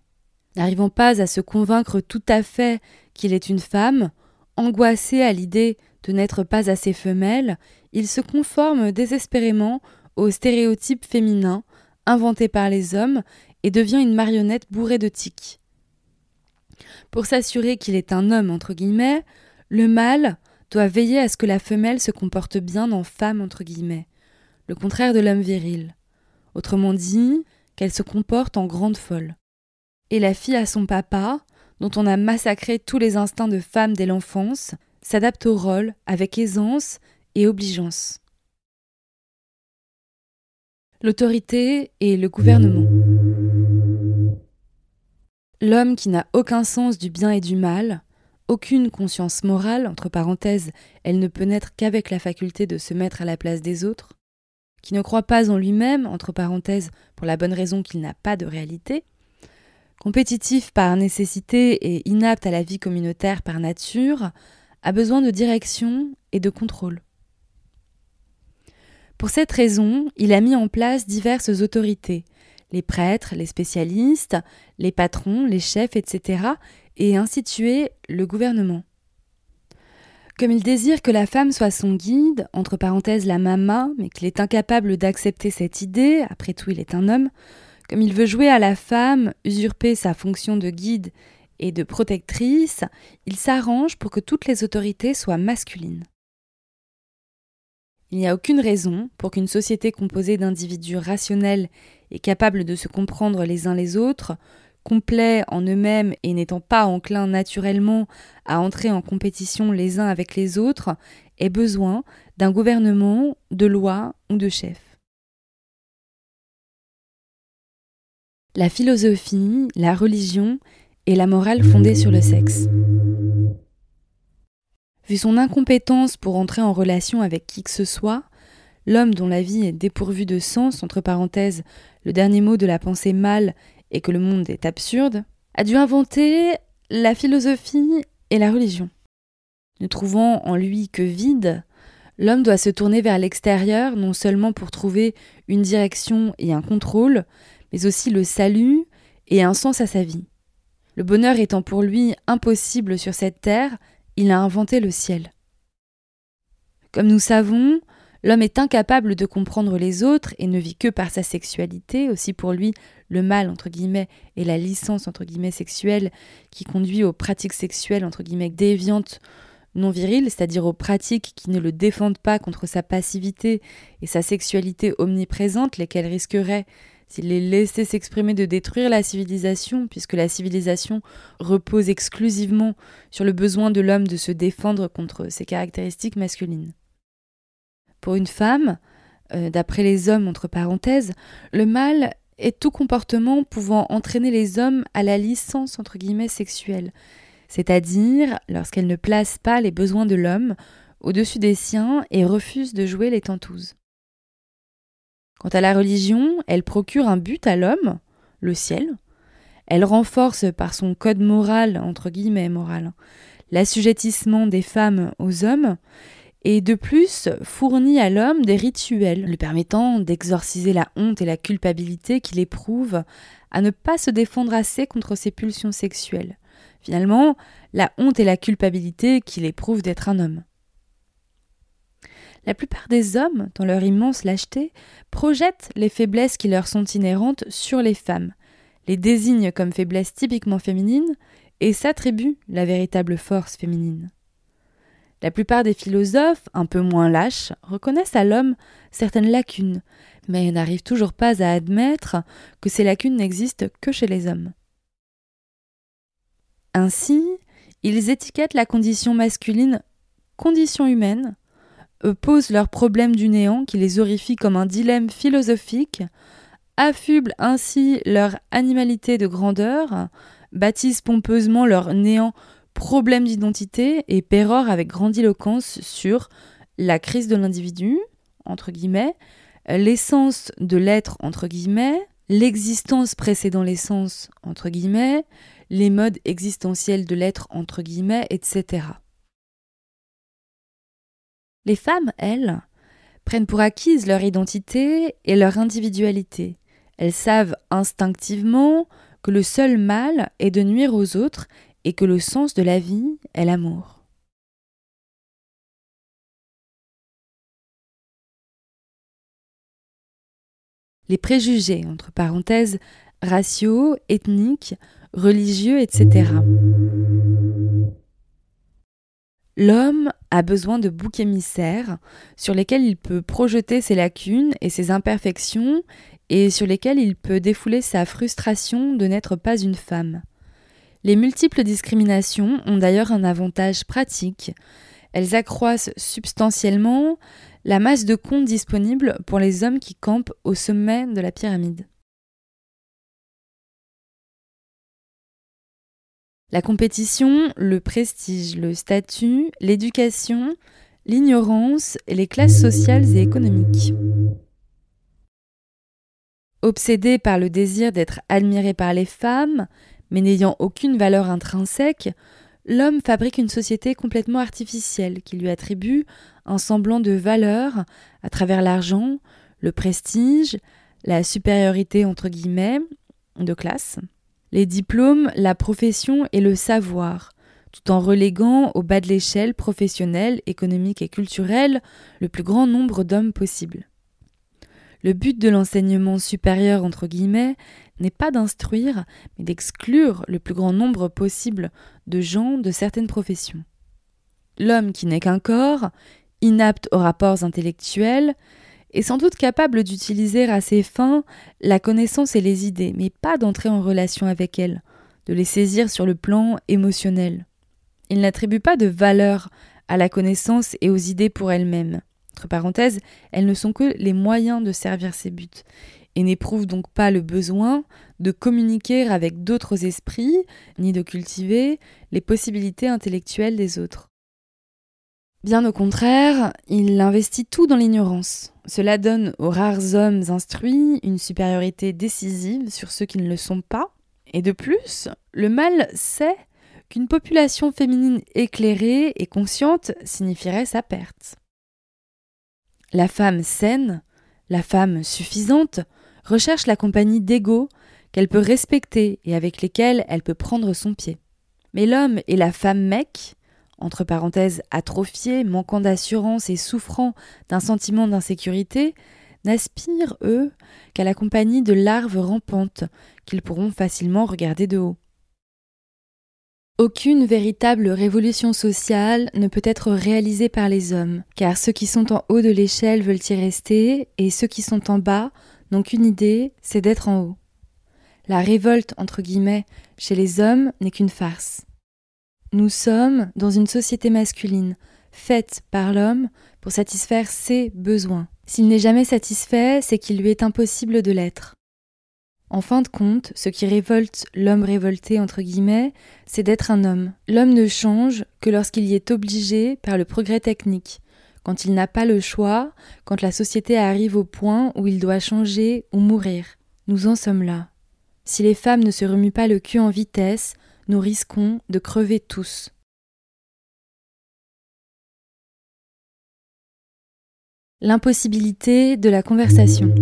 N'arrivant pas à se convaincre tout à fait qu'il est une femme, angoissé à l'idée de n'être pas assez femelle, il se conforme désespérément aux stéréotypes féminins inventés par les hommes et devient une marionnette bourrée de tics. Pour s'assurer qu'il est un homme entre guillemets, le mâle doit veiller à ce que la femelle se comporte bien en femme entre guillemets, le contraire de l'homme viril. Autrement dit, qu'elle se comporte en grande folle. Et la fille à son papa, dont on a massacré tous les instincts de femme dès l'enfance, s'adapte au rôle avec aisance et obligeance l'autorité et le gouvernement. L'homme qui n'a aucun sens du bien et du mal, aucune conscience morale, entre parenthèses, elle ne peut naître qu'avec la faculté de se mettre à la place des autres, qui ne croit pas en lui-même, entre parenthèses, pour la bonne raison qu'il n'a pas de réalité, compétitif par nécessité et inapte à la vie communautaire par nature, a besoin de direction et de contrôle. Pour cette raison, il a mis en place diverses autorités, les prêtres, les spécialistes, les patrons, les chefs, etc., et institué le gouvernement. Comme il désire que la femme soit son guide, entre parenthèses la mama, mais qu'il est incapable d'accepter cette idée, après tout il est un homme, comme il veut jouer à la femme, usurper sa fonction de guide et de protectrice, il s'arrange pour que toutes les autorités soient masculines. Il n'y a aucune raison pour qu'une société composée d'individus rationnels et capables de se comprendre les uns les autres, complets en eux-mêmes et n'étant pas enclins naturellement à entrer en compétition les uns avec les autres, ait besoin d'un gouvernement, de lois ou de chefs. La philosophie, la religion et la morale fondée sur le sexe. Vu son incompétence pour entrer en relation avec qui que ce soit, l'homme dont la vie est dépourvue de sens, entre parenthèses, le dernier mot de la pensée mâle et que le monde est absurde, a dû inventer la philosophie et la religion. Ne trouvant en lui que vide, l'homme doit se tourner vers l'extérieur non seulement pour trouver une direction et un contrôle, mais aussi le salut et un sens à sa vie. Le bonheur étant pour lui impossible sur cette terre, il a inventé le ciel. Comme nous savons, l'homme est incapable de comprendre les autres et ne vit que par sa sexualité, aussi pour lui le mal entre guillemets et la licence entre guillemets sexuelle qui conduit aux pratiques sexuelles entre guillemets déviantes non viriles, c'est-à-dire aux pratiques qui ne le défendent pas contre sa passivité et sa sexualité omniprésente, lesquelles risqueraient s'il les laissait s'exprimer de détruire la civilisation, puisque la civilisation repose exclusivement sur le besoin de l'homme de se défendre contre ses caractéristiques masculines. Pour une femme, euh, d'après les hommes entre parenthèses, le mal est tout comportement pouvant entraîner les hommes à la licence entre guillemets sexuelle, c'est-à-dire lorsqu'elle ne place pas les besoins de l'homme au-dessus des siens et refuse de jouer les tentouses. Quant à la religion, elle procure un but à l'homme, le ciel. Elle renforce par son code moral, entre guillemets moral, l'assujettissement des femmes aux hommes, et de plus fournit à l'homme des rituels lui permettant d'exorciser la honte et la culpabilité qu'il éprouve à ne pas se défendre assez contre ses pulsions sexuelles. Finalement, la honte et la culpabilité qu'il éprouve d'être un homme. La plupart des hommes, dans leur immense lâcheté, projettent les faiblesses qui leur sont inhérentes sur les femmes, les désignent comme faiblesses typiquement féminines et s'attribuent la véritable force féminine. La plupart des philosophes, un peu moins lâches, reconnaissent à l'homme certaines lacunes, mais n'arrivent toujours pas à admettre que ces lacunes n'existent que chez les hommes. Ainsi, ils étiquettent la condition masculine condition humaine posent leurs problèmes du néant qui les horrifie comme un dilemme philosophique, affublent ainsi leur animalité de grandeur, baptisent pompeusement leur néant problème d'identité et pérorent avec grandiloquence sur la crise de l'individu, entre guillemets, l'essence de l'être, entre guillemets, l'existence précédant l'essence, entre guillemets, les modes existentiels de l'être, entre guillemets, etc. Les femmes, elles, prennent pour acquise leur identité et leur individualité. Elles savent instinctivement que le seul mal est de nuire aux autres et que le sens de la vie est l'amour. Les préjugés, entre parenthèses, raciaux, ethniques, religieux, etc. L'homme a besoin de boucs émissaires sur lesquels il peut projeter ses lacunes et ses imperfections et sur lesquels il peut défouler sa frustration de n'être pas une femme. Les multiples discriminations ont d'ailleurs un avantage pratique. Elles accroissent substantiellement la masse de comptes disponibles pour les hommes qui campent au sommet de la pyramide. La compétition, le prestige, le statut, l'éducation, l'ignorance et les classes sociales et économiques. Obsédé par le désir d'être admiré par les femmes, mais n'ayant aucune valeur intrinsèque, l'homme fabrique une société complètement artificielle qui lui attribue un semblant de valeur à travers l'argent, le prestige, la supériorité entre guillemets de classe les diplômes, la profession et le savoir, tout en reléguant au bas de l'échelle professionnelle, économique et culturelle le plus grand nombre d'hommes possible. Le but de l'enseignement supérieur entre guillemets n'est pas d'instruire, mais d'exclure le plus grand nombre possible de gens de certaines professions. L'homme qui n'est qu'un corps, inapte aux rapports intellectuels, est sans doute capable d'utiliser à ses fins la connaissance et les idées, mais pas d'entrer en relation avec elles, de les saisir sur le plan émotionnel. Il n'attribue pas de valeur à la connaissance et aux idées pour elles-mêmes. Entre parenthèses, elles ne sont que les moyens de servir ses buts, et n'éprouve donc pas le besoin de communiquer avec d'autres esprits, ni de cultiver les possibilités intellectuelles des autres. Bien au contraire, il investit tout dans l'ignorance. Cela donne aux rares hommes instruits une supériorité décisive sur ceux qui ne le sont pas. Et de plus, le mal sait qu'une population féminine éclairée et consciente signifierait sa perte. La femme saine, la femme suffisante, recherche la compagnie d'égaux qu'elle peut respecter et avec lesquels elle peut prendre son pied. Mais l'homme et la femme mec, entre parenthèses atrophiés, manquant d'assurance et souffrant d'un sentiment d'insécurité, n'aspirent, eux, qu'à la compagnie de larves rampantes qu'ils pourront facilement regarder de haut. Aucune véritable révolution sociale ne peut être réalisée par les hommes, car ceux qui sont en haut de l'échelle veulent y rester, et ceux qui sont en bas n'ont qu'une idée, c'est d'être en haut. La révolte, entre guillemets, chez les hommes n'est qu'une farce. Nous sommes dans une société masculine, faite par l'homme pour satisfaire ses besoins. S'il n'est jamais satisfait, c'est qu'il lui est impossible de l'être. En fin de compte, ce qui révolte l'homme révolté, entre guillemets, c'est d'être un homme. L'homme ne change que lorsqu'il y est obligé par le progrès technique, quand il n'a pas le choix, quand la société arrive au point où il doit changer ou mourir. Nous en sommes là. Si les femmes ne se remuent pas le cul en vitesse, nous risquons de crever tous. L'impossibilité de la conversation.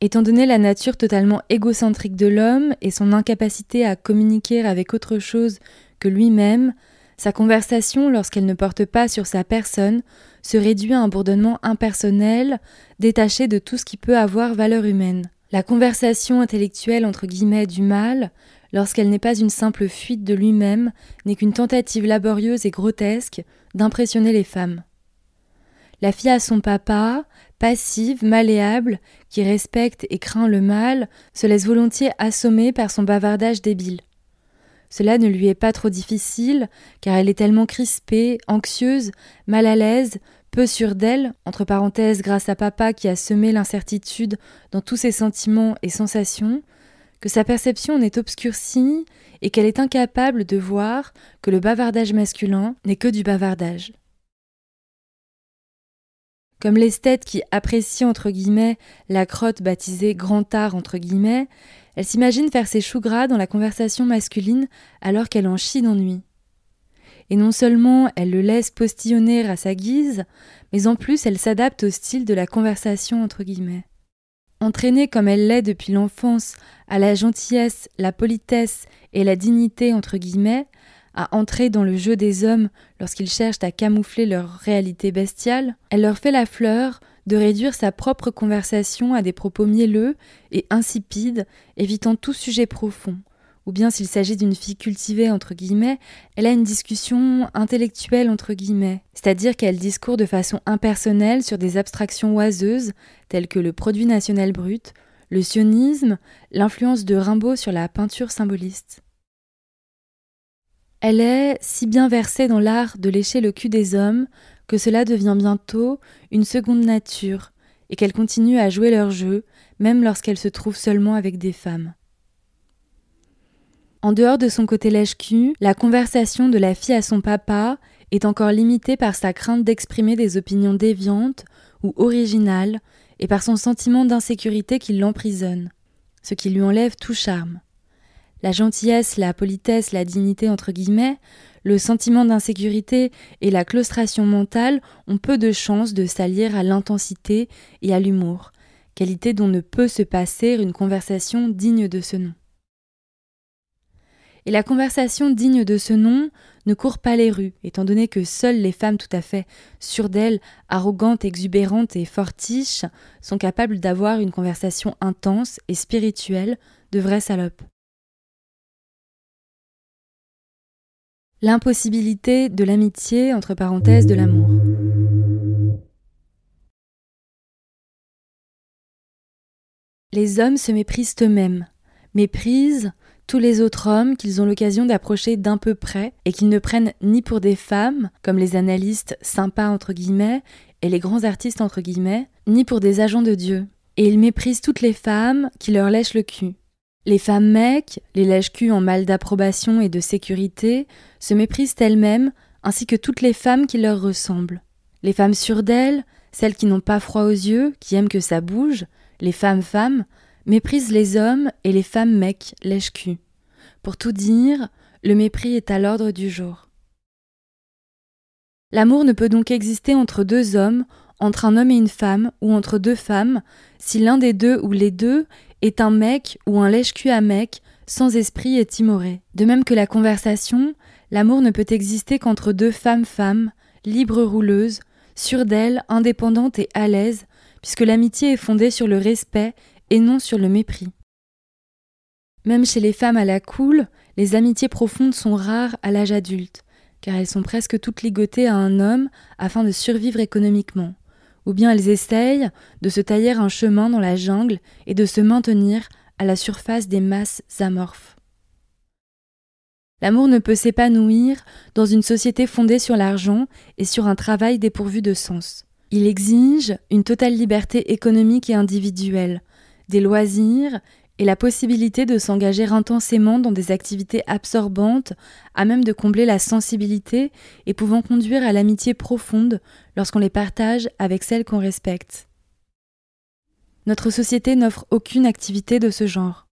Étant donné la nature totalement égocentrique de l'homme et son incapacité à communiquer avec autre chose que lui-même, sa conversation, lorsqu'elle ne porte pas sur sa personne, se réduit à un bourdonnement impersonnel, détaché de tout ce qui peut avoir valeur humaine. La conversation intellectuelle entre guillemets du mal, lorsqu'elle n'est pas une simple fuite de lui-même, n'est qu'une tentative laborieuse et grotesque d'impressionner les femmes. La fille a son papa, passive, malléable, qui respecte et craint le mal, se laisse volontiers assommer par son bavardage débile. Cela ne lui est pas trop difficile, car elle est tellement crispée, anxieuse, mal à l'aise, peu sûre d'elle, entre parenthèses grâce à papa qui a semé l'incertitude dans tous ses sentiments et sensations, que sa perception n'est obscurcie et qu'elle est incapable de voir que le bavardage masculin n'est que du bavardage. Comme l'esthète qui apprécie entre guillemets la crotte baptisée grand art entre guillemets, elle s'imagine faire ses choux gras dans la conversation masculine alors qu'elle en chie d'ennui et non seulement elle le laisse postillonner à sa guise, mais en plus elle s'adapte au style de la conversation entre guillemets. Entraînée comme elle l'est depuis l'enfance à la gentillesse, la politesse et la dignité entre guillemets, à entrer dans le jeu des hommes lorsqu'ils cherchent à camoufler leur réalité bestiale, elle leur fait la fleur de réduire sa propre conversation à des propos mielleux et insipides, évitant tout sujet profond ou bien s'il s'agit d'une fille cultivée entre guillemets, elle a une discussion intellectuelle entre guillemets, c'est-à-dire qu'elle discourt de façon impersonnelle sur des abstractions oiseuses telles que le produit national brut, le sionisme, l'influence de Rimbaud sur la peinture symboliste. Elle est si bien versée dans l'art de lécher le cul des hommes que cela devient bientôt une seconde nature et qu'elle continue à jouer leur jeu même lorsqu'elle se trouve seulement avec des femmes. En dehors de son côté lèche-cul, la conversation de la fille à son papa est encore limitée par sa crainte d'exprimer des opinions déviantes ou originales et par son sentiment d'insécurité qui l'emprisonne, ce qui lui enlève tout charme. La gentillesse, la politesse, la dignité entre guillemets, le sentiment d'insécurité et la claustration mentale ont peu de chances de s'allier à l'intensité et à l'humour, qualité dont ne peut se passer une conversation digne de ce nom. Et la conversation digne de ce nom ne court pas les rues, étant donné que seules les femmes tout à fait sûres d'elles, arrogantes, exubérantes et fortiches, sont capables d'avoir une conversation intense et spirituelle de vraies salopes. L'impossibilité de l'amitié, entre parenthèses, de l'amour. Les hommes se méprisent eux-mêmes, méprisent tous les autres hommes qu'ils ont l'occasion d'approcher d'un peu près et qu'ils ne prennent ni pour des femmes, comme les analystes sympas entre guillemets et les grands artistes entre guillemets, ni pour des agents de Dieu. Et ils méprisent toutes les femmes qui leur lèchent le cul. Les femmes mecs, les lèches-culs en mal d'approbation et de sécurité, se méprisent elles-mêmes, ainsi que toutes les femmes qui leur ressemblent. Les femmes sûres d'elles, celles qui n'ont pas froid aux yeux, qui aiment que ça bouge, les femmes femmes, méprisent les hommes et les femmes mecs lèche-cul. Pour tout dire, le mépris est à l'ordre du jour. L'amour ne peut donc exister entre deux hommes, entre un homme et une femme, ou entre deux femmes, si l'un des deux ou les deux est un mec ou un lèche-cul à mec, sans esprit et timoré. De même que la conversation, l'amour ne peut exister qu'entre deux femmes-femmes, libres rouleuses, sûres d'elles, indépendantes et à l'aise, puisque l'amitié est fondée sur le respect et non sur le mépris. Même chez les femmes à la cool, les amitiés profondes sont rares à l'âge adulte, car elles sont presque toutes ligotées à un homme afin de survivre économiquement, ou bien elles essayent de se tailler un chemin dans la jungle et de se maintenir à la surface des masses amorphes. L'amour ne peut s'épanouir dans une société fondée sur l'argent et sur un travail dépourvu de sens. Il exige une totale liberté économique et individuelle, des loisirs et la possibilité de s'engager intensément dans des activités absorbantes à même de combler la sensibilité et pouvant conduire à l'amitié profonde lorsqu'on les partage avec celles qu'on respecte. Notre société n'offre aucune activité de ce genre.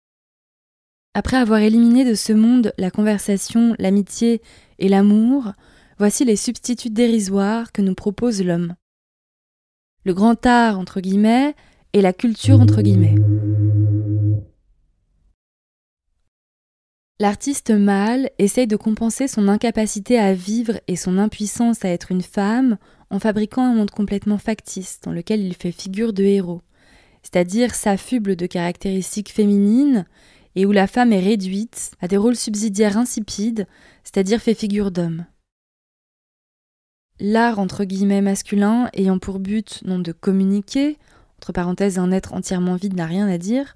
Après avoir éliminé de ce monde la conversation, l'amitié et l'amour, voici les substituts dérisoires que nous propose l'homme. Le grand art, entre guillemets, et la culture entre guillemets. L'artiste mâle essaye de compenser son incapacité à vivre et son impuissance à être une femme en fabriquant un monde complètement factice dans lequel il fait figure de héros, c'est-à-dire s'affuble de caractéristiques féminines et où la femme est réduite à des rôles subsidiaires insipides, c'est-à-dire fait figure d'homme. L'art entre guillemets masculin ayant pour but non de communiquer, entre parenthèses, un être entièrement vide n'a rien à dire,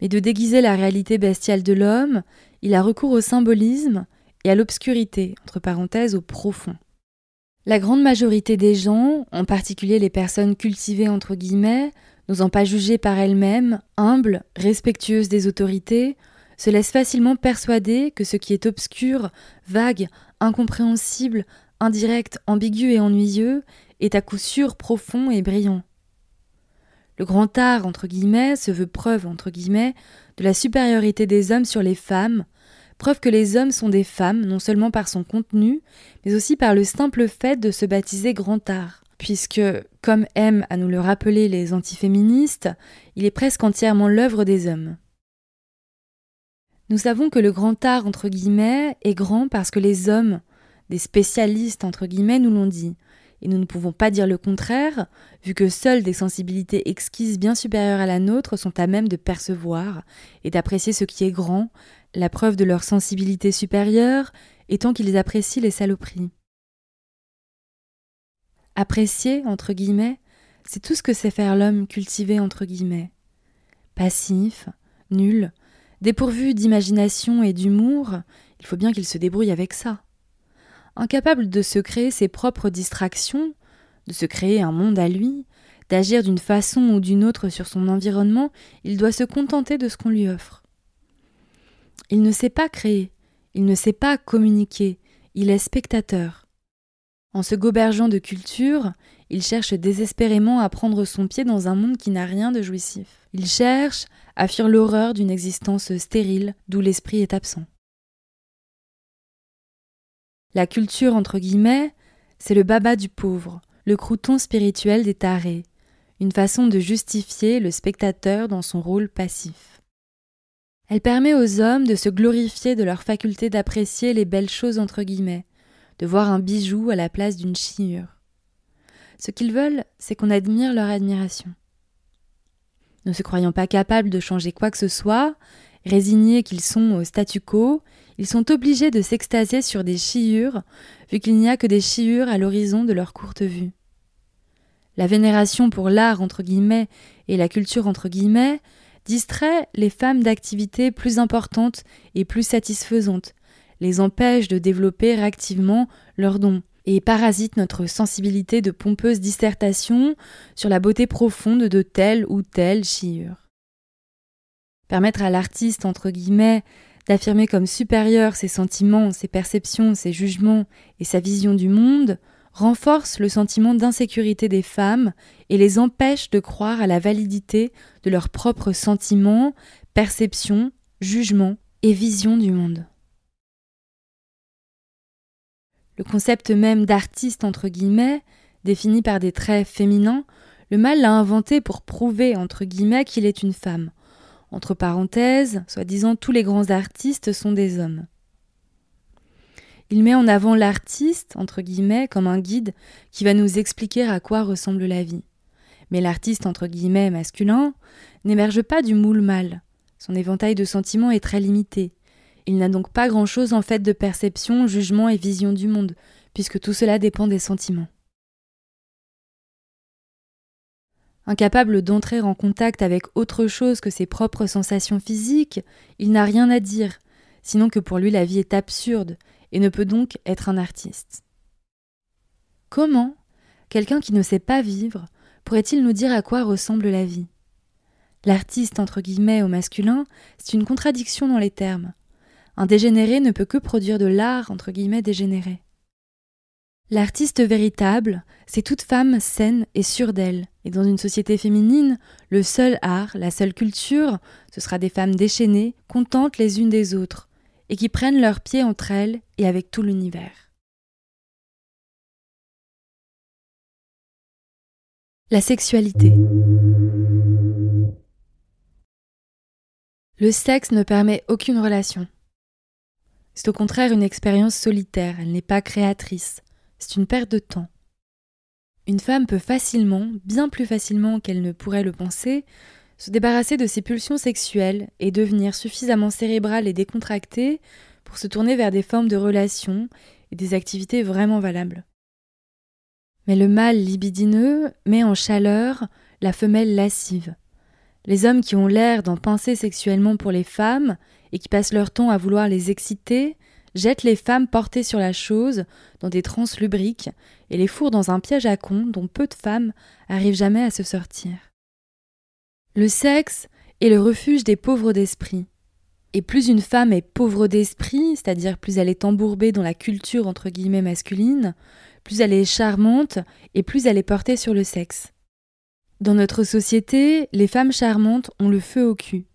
mais de déguiser la réalité bestiale de l'homme, il a recours au symbolisme et à l'obscurité, entre parenthèses, au profond. La grande majorité des gens, en particulier les personnes cultivées entre guillemets, n'osant pas juger par elles-mêmes, humbles, respectueuses des autorités, se laissent facilement persuader que ce qui est obscur, vague, incompréhensible, indirect, ambigu et ennuyeux est à coup sûr profond et brillant. Le grand art, entre guillemets, se veut preuve, entre guillemets, de la supériorité des hommes sur les femmes, preuve que les hommes sont des femmes, non seulement par son contenu, mais aussi par le simple fait de se baptiser grand art. Puisque, comme aiment à nous le rappeler les antiféministes, il est presque entièrement l'œuvre des hommes. Nous savons que le grand art, entre guillemets, est grand parce que les hommes, des spécialistes, entre guillemets, nous l'ont dit, et nous ne pouvons pas dire le contraire, vu que seules des sensibilités exquises bien supérieures à la nôtre sont à même de percevoir et d'apprécier ce qui est grand, la preuve de leur sensibilité supérieure étant qu'ils apprécient les saloperies. Apprécier, entre guillemets, c'est tout ce que sait faire l'homme cultivé, entre guillemets. Passif, nul, dépourvu d'imagination et d'humour, il faut bien qu'il se débrouille avec ça incapable de se créer ses propres distractions, de se créer un monde à lui, d'agir d'une façon ou d'une autre sur son environnement, il doit se contenter de ce qu'on lui offre. Il ne sait pas créer, il ne sait pas communiquer, il est spectateur. En se gobergeant de culture, il cherche désespérément à prendre son pied dans un monde qui n'a rien de jouissif. Il cherche à fuir l'horreur d'une existence stérile d'où l'esprit est absent. La culture, entre guillemets, c'est le baba du pauvre, le crouton spirituel des tarés, une façon de justifier le spectateur dans son rôle passif. Elle permet aux hommes de se glorifier de leur faculté d'apprécier les belles choses entre guillemets, de voir un bijou à la place d'une chiure. Ce qu'ils veulent, c'est qu'on admire leur admiration. Ne se croyant pas capables de changer quoi que ce soit, Résignés qu'ils sont au statu quo, ils sont obligés de s'extasier sur des chiures, vu qu'il n'y a que des chiures à l'horizon de leur courte vue. La vénération pour l'art entre guillemets et la culture entre guillemets distrait les femmes d'activités plus importantes et plus satisfaisantes, les empêche de développer activement leurs dons et parasite notre sensibilité de pompeuse dissertation sur la beauté profonde de telle ou telle chiure. Permettre à l'artiste, entre guillemets, d'affirmer comme supérieur ses sentiments, ses perceptions, ses jugements et sa vision du monde, renforce le sentiment d'insécurité des femmes et les empêche de croire à la validité de leurs propres sentiments, perceptions, jugements et visions du monde. Le concept même d'artiste entre guillemets, défini par des traits féminins, le mal l'a inventé pour prouver entre guillemets qu'il est une femme. Entre parenthèses, soi-disant tous les grands artistes sont des hommes. Il met en avant l'artiste, entre guillemets, comme un guide qui va nous expliquer à quoi ressemble la vie. Mais l'artiste, entre guillemets, masculin, n'émerge pas du moule mâle. Son éventail de sentiments est très limité. Il n'a donc pas grand-chose en fait de perception, jugement et vision du monde, puisque tout cela dépend des sentiments. Incapable d'entrer en contact avec autre chose que ses propres sensations physiques, il n'a rien à dire, sinon que pour lui la vie est absurde et ne peut donc être un artiste. Comment quelqu'un qui ne sait pas vivre pourrait-il nous dire à quoi ressemble la vie? L'artiste entre guillemets au masculin, c'est une contradiction dans les termes. Un dégénéré ne peut que produire de l'art entre guillemets dégénéré. L'artiste véritable, c'est toute femme saine et sûre d'elle. Et dans une société féminine, le seul art, la seule culture, ce sera des femmes déchaînées, contentes les unes des autres, et qui prennent leurs pieds entre elles et avec tout l'univers. La sexualité. Le sexe ne permet aucune relation. C'est au contraire une expérience solitaire, elle n'est pas créatrice, c'est une perte de temps. Une femme peut facilement, bien plus facilement qu'elle ne pourrait le penser, se débarrasser de ses pulsions sexuelles et devenir suffisamment cérébrale et décontractée pour se tourner vers des formes de relations et des activités vraiment valables. Mais le mâle libidineux met en chaleur la femelle lascive. Les hommes qui ont l'air d'en penser sexuellement pour les femmes et qui passent leur temps à vouloir les exciter jettent les femmes portées sur la chose dans des transes lubriques et les fourrent dans un piège à con dont peu de femmes arrivent jamais à se sortir. Le sexe est le refuge des pauvres d'esprit. Et plus une femme est pauvre d'esprit, c'est-à-dire plus elle est embourbée dans la culture entre guillemets masculine, plus elle est charmante et plus elle est portée sur le sexe. Dans notre société, les femmes charmantes ont le feu au cul.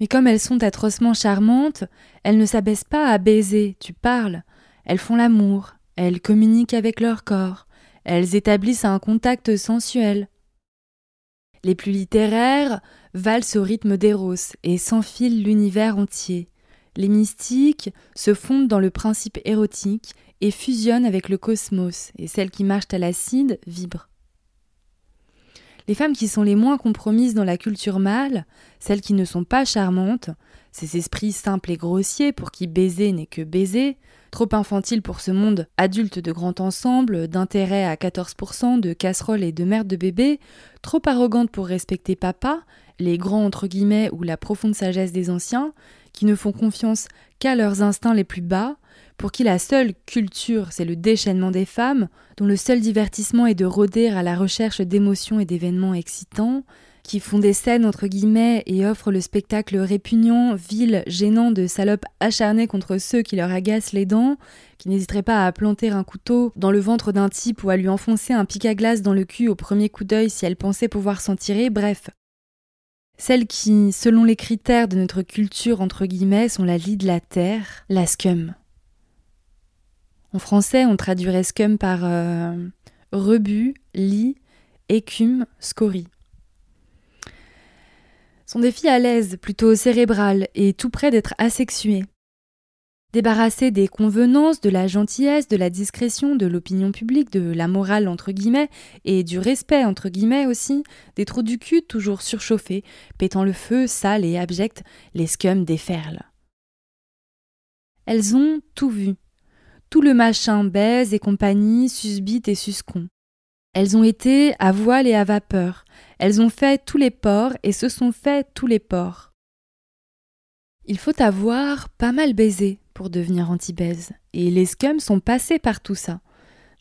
Mais comme elles sont atrocement charmantes, elles ne s'abaissent pas à baiser, tu parles. Elles font l'amour, elles communiquent avec leur corps, elles établissent un contact sensuel. Les plus littéraires valsent au rythme d'Eros et s'enfilent l'univers entier. Les mystiques se fondent dans le principe érotique et fusionnent avec le cosmos, et celles qui marchent à l'acide vibrent. Les femmes qui sont les moins compromises dans la culture mâle, celles qui ne sont pas charmantes, ces esprits simples et grossiers pour qui baiser n'est que baiser, trop infantiles pour ce monde adulte de grand ensemble, d'intérêt à 14%, de casseroles et de merde de bébé, trop arrogantes pour respecter papa, les grands entre guillemets ou la profonde sagesse des anciens, qui ne font confiance qu'à leurs instincts les plus bas, pour qui la seule culture, c'est le déchaînement des femmes, dont le seul divertissement est de rôder à la recherche d'émotions et d'événements excitants, qui font des scènes entre guillemets et offrent le spectacle répugnant, vil, gênant de salopes acharnées contre ceux qui leur agacent les dents, qui n'hésiteraient pas à planter un couteau dans le ventre d'un type ou à lui enfoncer un pic à glace dans le cul au premier coup d'œil si elles pensaient pouvoir s'en tirer, bref. Celles qui, selon les critères de notre culture entre guillemets, sont la lie de la terre, la scum. En français, on traduirait scum par euh, rebut, lit, écume, scorie. Sont des filles à l'aise, plutôt cérébrales et tout près d'être asexuées. Débarrassé des convenances, de la gentillesse, de la discrétion, de l'opinion publique, de la morale entre guillemets, et du respect entre guillemets aussi, des trous du cul toujours surchauffés, pétant le feu, sale et abject, les scums déferlent. Elles ont tout vu. Tout le machin baise et compagnie, susbite et suscon. Elles ont été à voile et à vapeur. Elles ont fait tous les ports et se sont fait tous les ports. Il faut avoir pas mal baisé pour devenir anti-baise, et les scums sont passés par tout ça.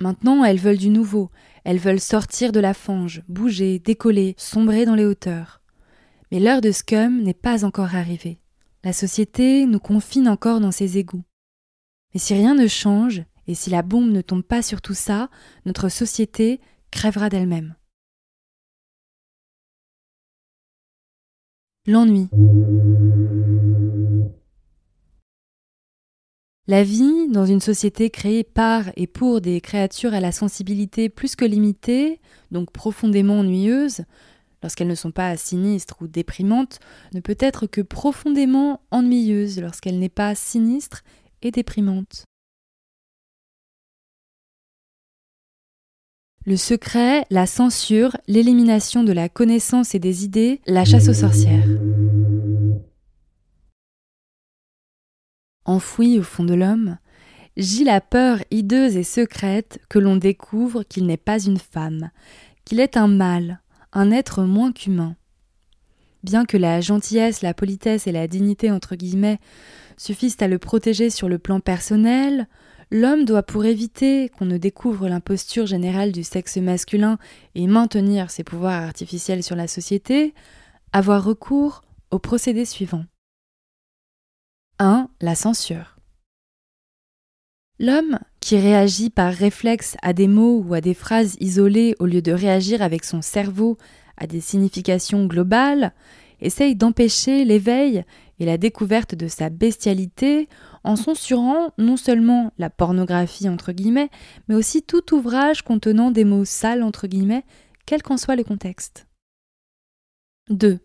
Maintenant, elles veulent du nouveau, elles veulent sortir de la fange, bouger, décoller, sombrer dans les hauteurs. Mais l'heure de scum n'est pas encore arrivée. La société nous confine encore dans ses égouts. Mais si rien ne change, et si la bombe ne tombe pas sur tout ça, notre société crèvera d'elle-même. L'ennui. La vie, dans une société créée par et pour des créatures à la sensibilité plus que limitée, donc profondément ennuyeuse, lorsqu'elles ne sont pas sinistres ou déprimantes, ne peut être que profondément ennuyeuse lorsqu'elle n'est pas sinistre et déprimante. Le secret, la censure, l'élimination de la connaissance et des idées, la chasse aux sorcières. Enfoui au fond de l'homme, gît la peur hideuse et secrète que l'on découvre qu'il n'est pas une femme, qu'il est un mâle, un être moins qu'humain. Bien que la gentillesse, la politesse et la dignité entre guillemets suffisent à le protéger sur le plan personnel, l'homme doit pour éviter qu'on ne découvre l'imposture générale du sexe masculin et maintenir ses pouvoirs artificiels sur la société, avoir recours au procédé suivant. 1. La censure. L'homme, qui réagit par réflexe à des mots ou à des phrases isolées au lieu de réagir avec son cerveau à des significations globales, essaye d'empêcher l'éveil et la découverte de sa bestialité en censurant non seulement la pornographie entre guillemets, mais aussi tout ouvrage contenant des mots sales entre guillemets, quel qu'en soit le contexte. 2.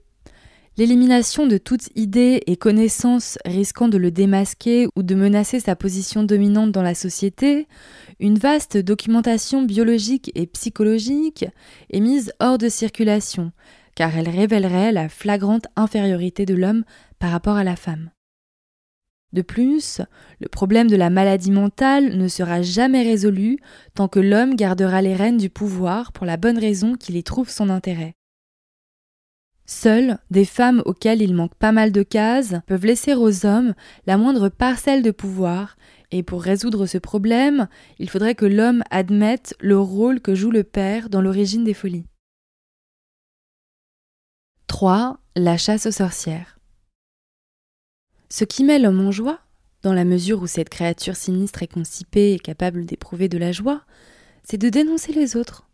L'élimination de toute idée et connaissance risquant de le démasquer ou de menacer sa position dominante dans la société, une vaste documentation biologique et psychologique est mise hors de circulation, car elle révélerait la flagrante infériorité de l'homme par rapport à la femme. De plus, le problème de la maladie mentale ne sera jamais résolu tant que l'homme gardera les rênes du pouvoir pour la bonne raison qu'il y trouve son intérêt. Seules, des femmes auxquelles il manque pas mal de cases peuvent laisser aux hommes la moindre parcelle de pouvoir, et pour résoudre ce problème, il faudrait que l'homme admette le rôle que joue le père dans l'origine des folies. 3. La chasse aux sorcières. Ce qui met l'homme en joie, dans la mesure où cette créature sinistre est concipée et capable d'éprouver de la joie, c'est de dénoncer les autres.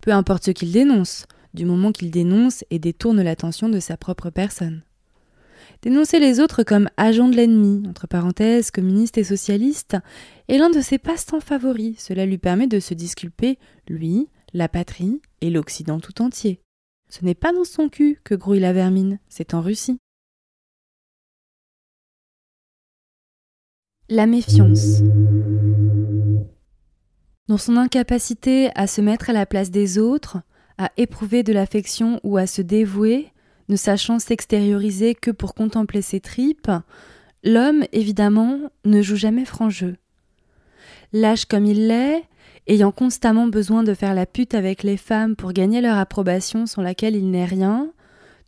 Peu importe ce qu'il dénonce, du moment qu'il dénonce et détourne l'attention de sa propre personne. Dénoncer les autres comme agents de l'ennemi, entre parenthèses, communistes et socialistes, est l'un de ses passe-temps favoris. Cela lui permet de se disculper, lui, la patrie et l'Occident tout entier. Ce n'est pas dans son cul que grouille la vermine, c'est en Russie. La méfiance. Dans son incapacité à se mettre à la place des autres, à éprouver de l'affection ou à se dévouer, ne sachant s'extérioriser que pour contempler ses tripes, l'homme, évidemment, ne joue jamais franc jeu. Lâche comme il l'est, ayant constamment besoin de faire la pute avec les femmes pour gagner leur approbation sans laquelle il n'est rien,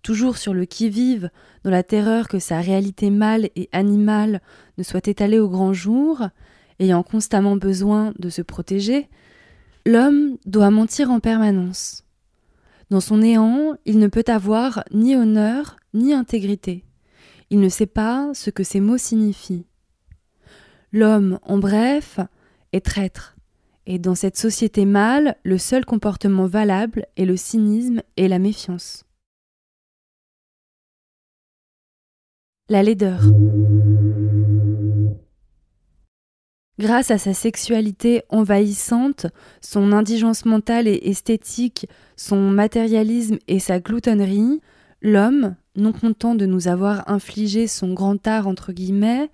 toujours sur le qui-vive, dans la terreur que sa réalité mâle et animale ne soit étalée au grand jour, ayant constamment besoin de se protéger, l'homme doit mentir en permanence. Dans son néant, il ne peut avoir ni honneur ni intégrité. Il ne sait pas ce que ces mots signifient. L'homme, en bref, est traître. Et dans cette société mâle, le seul comportement valable est le cynisme et la méfiance. La laideur. Grâce à sa sexualité envahissante, son indigence mentale et esthétique, son matérialisme et sa gloutonnerie, l'homme, non content de nous avoir infligé son grand art entre guillemets,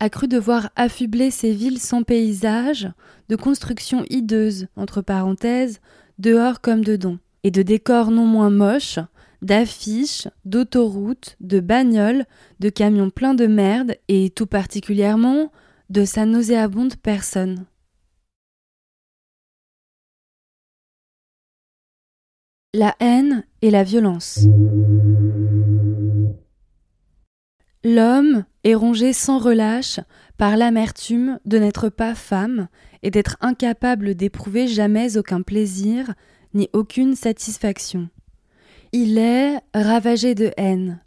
a cru devoir affubler ces villes sans paysage, de constructions hideuses, entre parenthèses, dehors comme dedans, et de décors non moins moches, d'affiches, d'autoroutes, de bagnoles, de camions pleins de merde, et tout particulièrement de sa nauséabonde personne. La haine et la violence. L'homme est rongé sans relâche par l'amertume de n'être pas femme et d'être incapable d'éprouver jamais aucun plaisir ni aucune satisfaction. Il est ravagé de haine,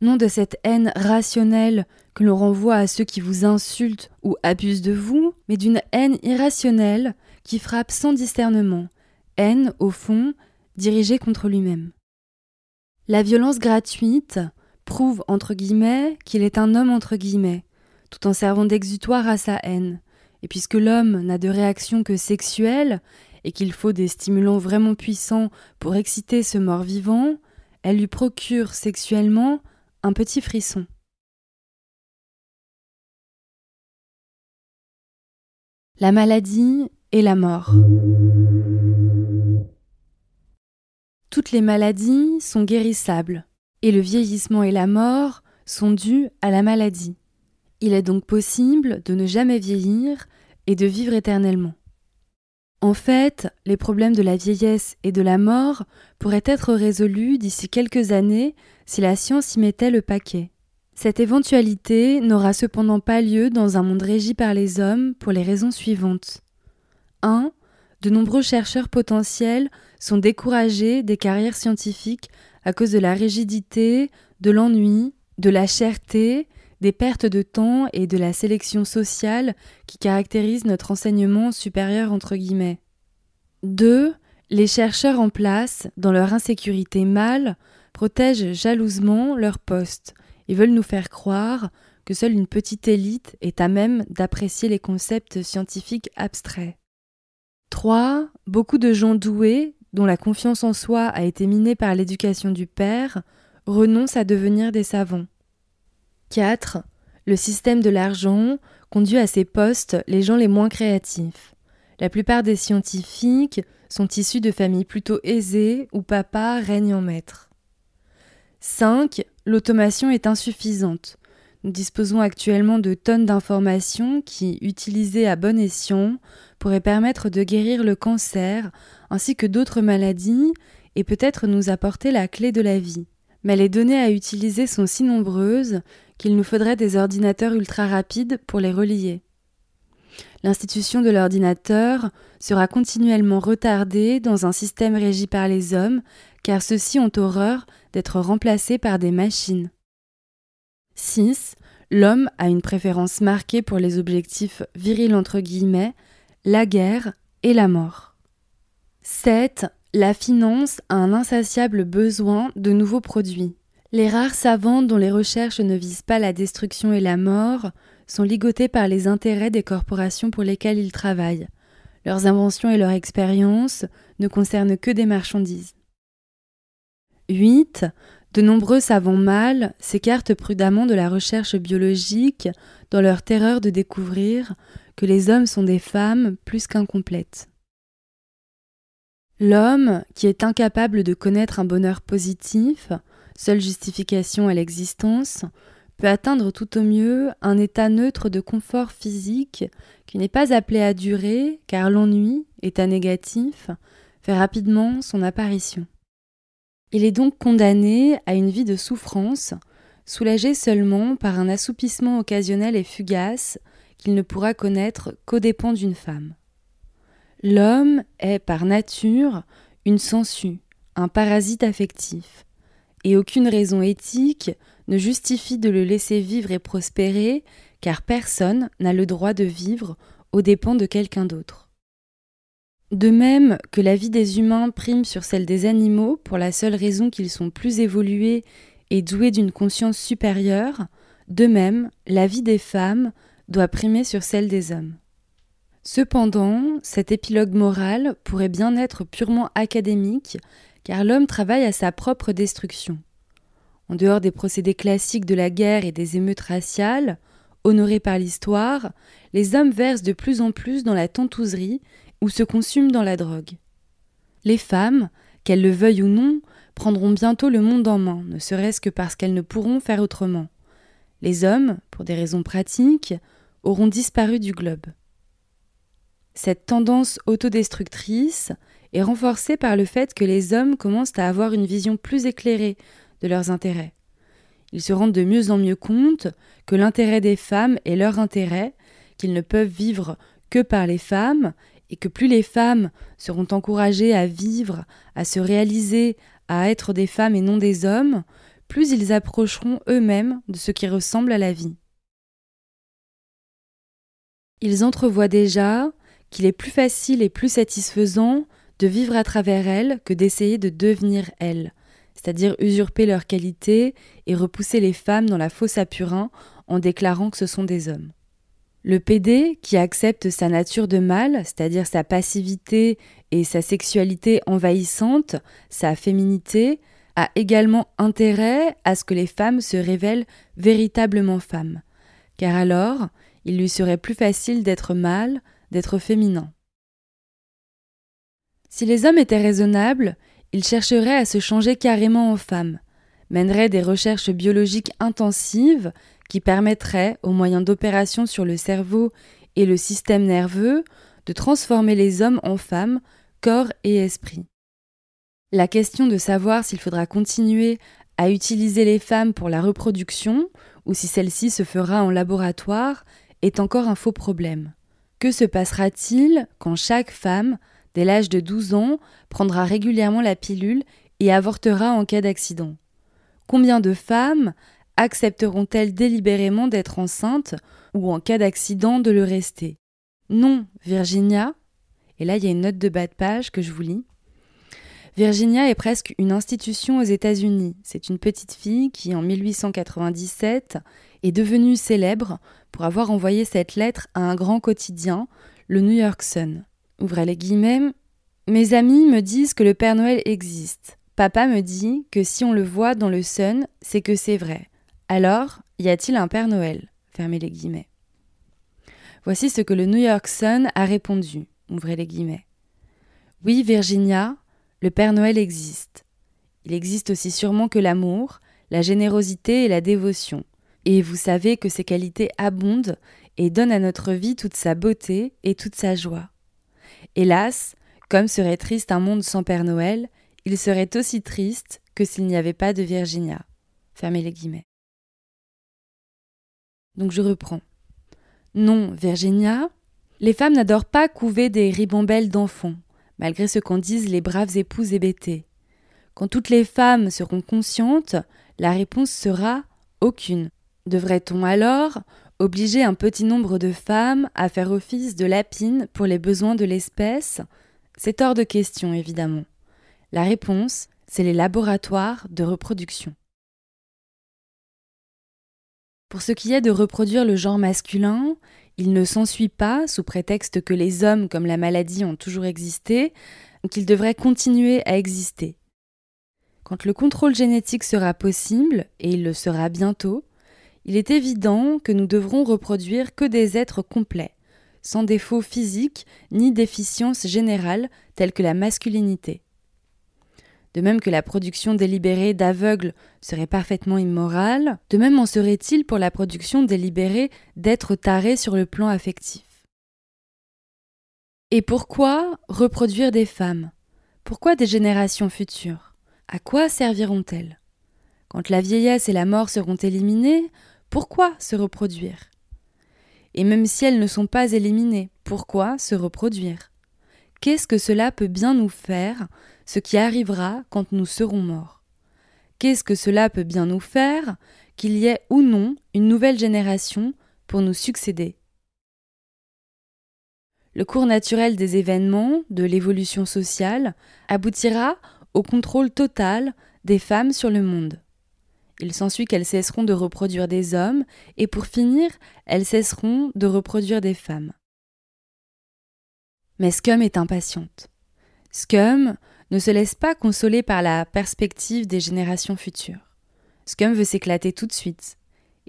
non de cette haine rationnelle que l'on renvoie à ceux qui vous insultent ou abusent de vous, mais d'une haine irrationnelle qui frappe sans discernement, haine, au fond, dirigée contre lui-même. La violence gratuite prouve, entre guillemets, qu'il est un homme, entre guillemets, tout en servant d'exutoire à sa haine. Et puisque l'homme n'a de réaction que sexuelle, et qu'il faut des stimulants vraiment puissants pour exciter ce mort-vivant, elle lui procure sexuellement un petit frisson. La maladie et la mort. Toutes les maladies sont guérissables, et le vieillissement et la mort sont dus à la maladie. Il est donc possible de ne jamais vieillir et de vivre éternellement. En fait, les problèmes de la vieillesse et de la mort pourraient être résolus d'ici quelques années si la science y mettait le paquet. Cette éventualité n'aura cependant pas lieu dans un monde régi par les hommes pour les raisons suivantes. 1. De nombreux chercheurs potentiels sont découragés des carrières scientifiques à cause de la rigidité, de l'ennui, de la cherté, des pertes de temps et de la sélection sociale qui caractérisent notre enseignement supérieur entre guillemets. 2. Les chercheurs en place, dans leur insécurité mâle, protègent jalousement leur poste et veulent nous faire croire que seule une petite élite est à même d'apprécier les concepts scientifiques abstraits. 3. Beaucoup de gens doués, dont la confiance en soi a été minée par l'éducation du père, renoncent à devenir des savants. 4. Le système de l'argent conduit à ces postes les gens les moins créatifs. La plupart des scientifiques sont issus de familles plutôt aisées où papa règne en maître. 5. L'automation est insuffisante. Nous disposons actuellement de tonnes d'informations qui, utilisées à bon escient, pourraient permettre de guérir le cancer ainsi que d'autres maladies et peut-être nous apporter la clé de la vie. Mais les données à utiliser sont si nombreuses qu'il nous faudrait des ordinateurs ultra rapides pour les relier. L'institution de l'ordinateur sera continuellement retardée dans un système régi par les hommes, car ceux-ci ont horreur d'être remplacés par des machines. 6. L'homme a une préférence marquée pour les objectifs virils entre guillemets, la guerre et la mort. 7. La finance a un insatiable besoin de nouveaux produits. Les rares savants dont les recherches ne visent pas la destruction et la mort sont ligotés par les intérêts des corporations pour lesquelles ils travaillent. Leurs inventions et leur expérience ne concernent que des marchandises. 8. De nombreux savants mâles s'écartent prudemment de la recherche biologique dans leur terreur de découvrir que les hommes sont des femmes plus qu'incomplètes. L'homme, qui est incapable de connaître un bonheur positif, seule justification à l'existence, peut atteindre tout au mieux un état neutre de confort physique qui n'est pas appelé à durer car l'ennui, état négatif, fait rapidement son apparition. Il est donc condamné à une vie de souffrance, soulagé seulement par un assoupissement occasionnel et fugace qu'il ne pourra connaître qu'aux dépens d'une femme. L'homme est par nature une sangsue, un parasite affectif, et aucune raison éthique ne justifie de le laisser vivre et prospérer, car personne n'a le droit de vivre aux dépens de quelqu'un d'autre. De même que la vie des humains prime sur celle des animaux pour la seule raison qu'ils sont plus évolués et doués d'une conscience supérieure, de même la vie des femmes doit primer sur celle des hommes. Cependant, cet épilogue moral pourrait bien être purement académique car l'homme travaille à sa propre destruction. En dehors des procédés classiques de la guerre et des émeutes raciales, honorés par l'histoire, les hommes versent de plus en plus dans la tentouserie ou se consument dans la drogue. Les femmes, qu'elles le veuillent ou non, prendront bientôt le monde en main, ne serait-ce que parce qu'elles ne pourront faire autrement. Les hommes, pour des raisons pratiques, auront disparu du globe. Cette tendance autodestructrice est renforcée par le fait que les hommes commencent à avoir une vision plus éclairée de leurs intérêts. Ils se rendent de mieux en mieux compte que l'intérêt des femmes est leur intérêt, qu'ils ne peuvent vivre que par les femmes, et que plus les femmes seront encouragées à vivre, à se réaliser, à être des femmes et non des hommes, plus ils approcheront eux-mêmes de ce qui ressemble à la vie. Ils entrevoient déjà qu'il est plus facile et plus satisfaisant de vivre à travers elles que d'essayer de devenir elles, c'est-à-dire usurper leurs qualités et repousser les femmes dans la fosse à purin en déclarant que ce sont des hommes. Le PD, qui accepte sa nature de mâle, c'est-à-dire sa passivité et sa sexualité envahissante, sa féminité, a également intérêt à ce que les femmes se révèlent véritablement femmes, car alors il lui serait plus facile d'être mâle, d'être féminin. Si les hommes étaient raisonnables, ils chercheraient à se changer carrément en femmes, mèneraient des recherches biologiques intensives qui permettraient, au moyen d'opérations sur le cerveau et le système nerveux, de transformer les hommes en femmes, corps et esprit. La question de savoir s'il faudra continuer à utiliser les femmes pour la reproduction ou si celle-ci se fera en laboratoire est encore un faux problème. Que se passera-t-il quand chaque femme, dès l'âge de 12 ans, prendra régulièrement la pilule et avortera en cas d'accident? Combien de femmes accepteront-elles délibérément d'être enceintes ou en cas d'accident de le rester? Non, Virginia, et là il y a une note de bas de page que je vous lis. Virginia est presque une institution aux États-Unis. C'est une petite fille qui, en 1897, est devenue célèbre pour avoir envoyé cette lettre à un grand quotidien, le New York Sun. Ouvrez les guillemets. Mes amis me disent que le Père Noël existe. Papa me dit que si on le voit dans le Sun, c'est que c'est vrai. Alors, y a-t-il un Père Noël? Fermez les guillemets. Voici ce que le New York Sun a répondu. Ouvrez les guillemets. Oui, Virginia, le Père Noël existe. Il existe aussi sûrement que l'amour, la générosité et la dévotion. Et vous savez que ces qualités abondent et donnent à notre vie toute sa beauté et toute sa joie. Hélas, comme serait triste un monde sans Père Noël, il serait aussi triste que s'il n'y avait pas de Virginia. Fermez les guillemets. Donc je reprends. Non, Virginia, les femmes n'adorent pas couver des ribambelles d'enfants malgré ce qu'en disent les braves épouses hébétées. Quand toutes les femmes seront conscientes, la réponse sera aucune. Devrait-on alors obliger un petit nombre de femmes à faire office de lapine pour les besoins de l'espèce? C'est hors de question, évidemment. La réponse, c'est les laboratoires de reproduction. Pour ce qui est de reproduire le genre masculin, il ne s'ensuit pas, sous prétexte que les hommes comme la maladie ont toujours existé, qu'ils devraient continuer à exister. Quand le contrôle génétique sera possible, et il le sera bientôt, il est évident que nous devrons reproduire que des êtres complets, sans défaut physique ni déficience générale telle que la masculinité. De même que la production délibérée d'aveugles serait parfaitement immorale, de même en serait-il pour la production délibérée d'êtres tarés sur le plan affectif. Et pourquoi reproduire des femmes? Pourquoi des générations futures? À quoi serviront-elles? Quand la vieillesse et la mort seront éliminées, pourquoi se reproduire? Et même si elles ne sont pas éliminées, pourquoi se reproduire? Qu'est-ce que cela peut bien nous faire ce qui arrivera quand nous serons morts? Qu'est-ce que cela peut bien nous faire qu'il y ait ou non une nouvelle génération pour nous succéder? Le cours naturel des événements, de l'évolution sociale, aboutira au contrôle total des femmes sur le monde. Il s'ensuit qu'elles cesseront de reproduire des hommes, et pour finir, elles cesseront de reproduire des femmes. Mais Scum est impatiente. Scum ne se laisse pas consoler par la perspective des générations futures. Scum veut s'éclater tout de suite.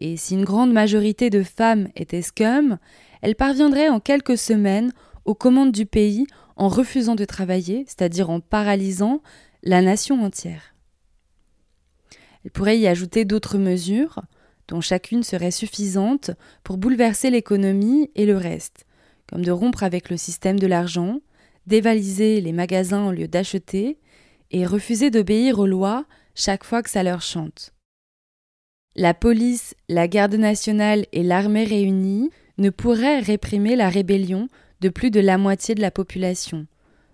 et si une grande majorité de femmes étaient scum, elles parviendraient en quelques semaines aux commandes du pays en refusant de travailler, c'est-à-dire en paralysant la nation entière. Elle pourrait y ajouter d'autres mesures, dont chacune serait suffisante pour bouleverser l'économie et le reste, comme de rompre avec le système de l'argent, dévaliser les magasins au lieu d'acheter, et refuser d'obéir aux lois chaque fois que ça leur chante. La police, la garde nationale et l'armée réunies ne pourraient réprimer la rébellion de plus de la moitié de la population,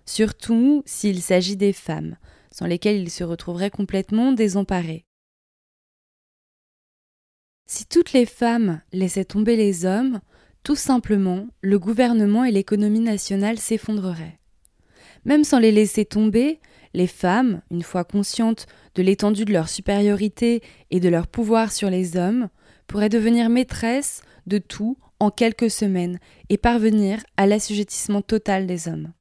surtout s'il s'agit des femmes, sans lesquelles ils se retrouveraient complètement désemparés. Si toutes les femmes laissaient tomber les hommes, tout simplement, le gouvernement et l'économie nationale s'effondreraient. Même sans les laisser tomber, les femmes, une fois conscientes de l'étendue de leur supériorité et de leur pouvoir sur les hommes, pourraient devenir maîtresses de tout en quelques semaines et parvenir à l'assujettissement total des hommes.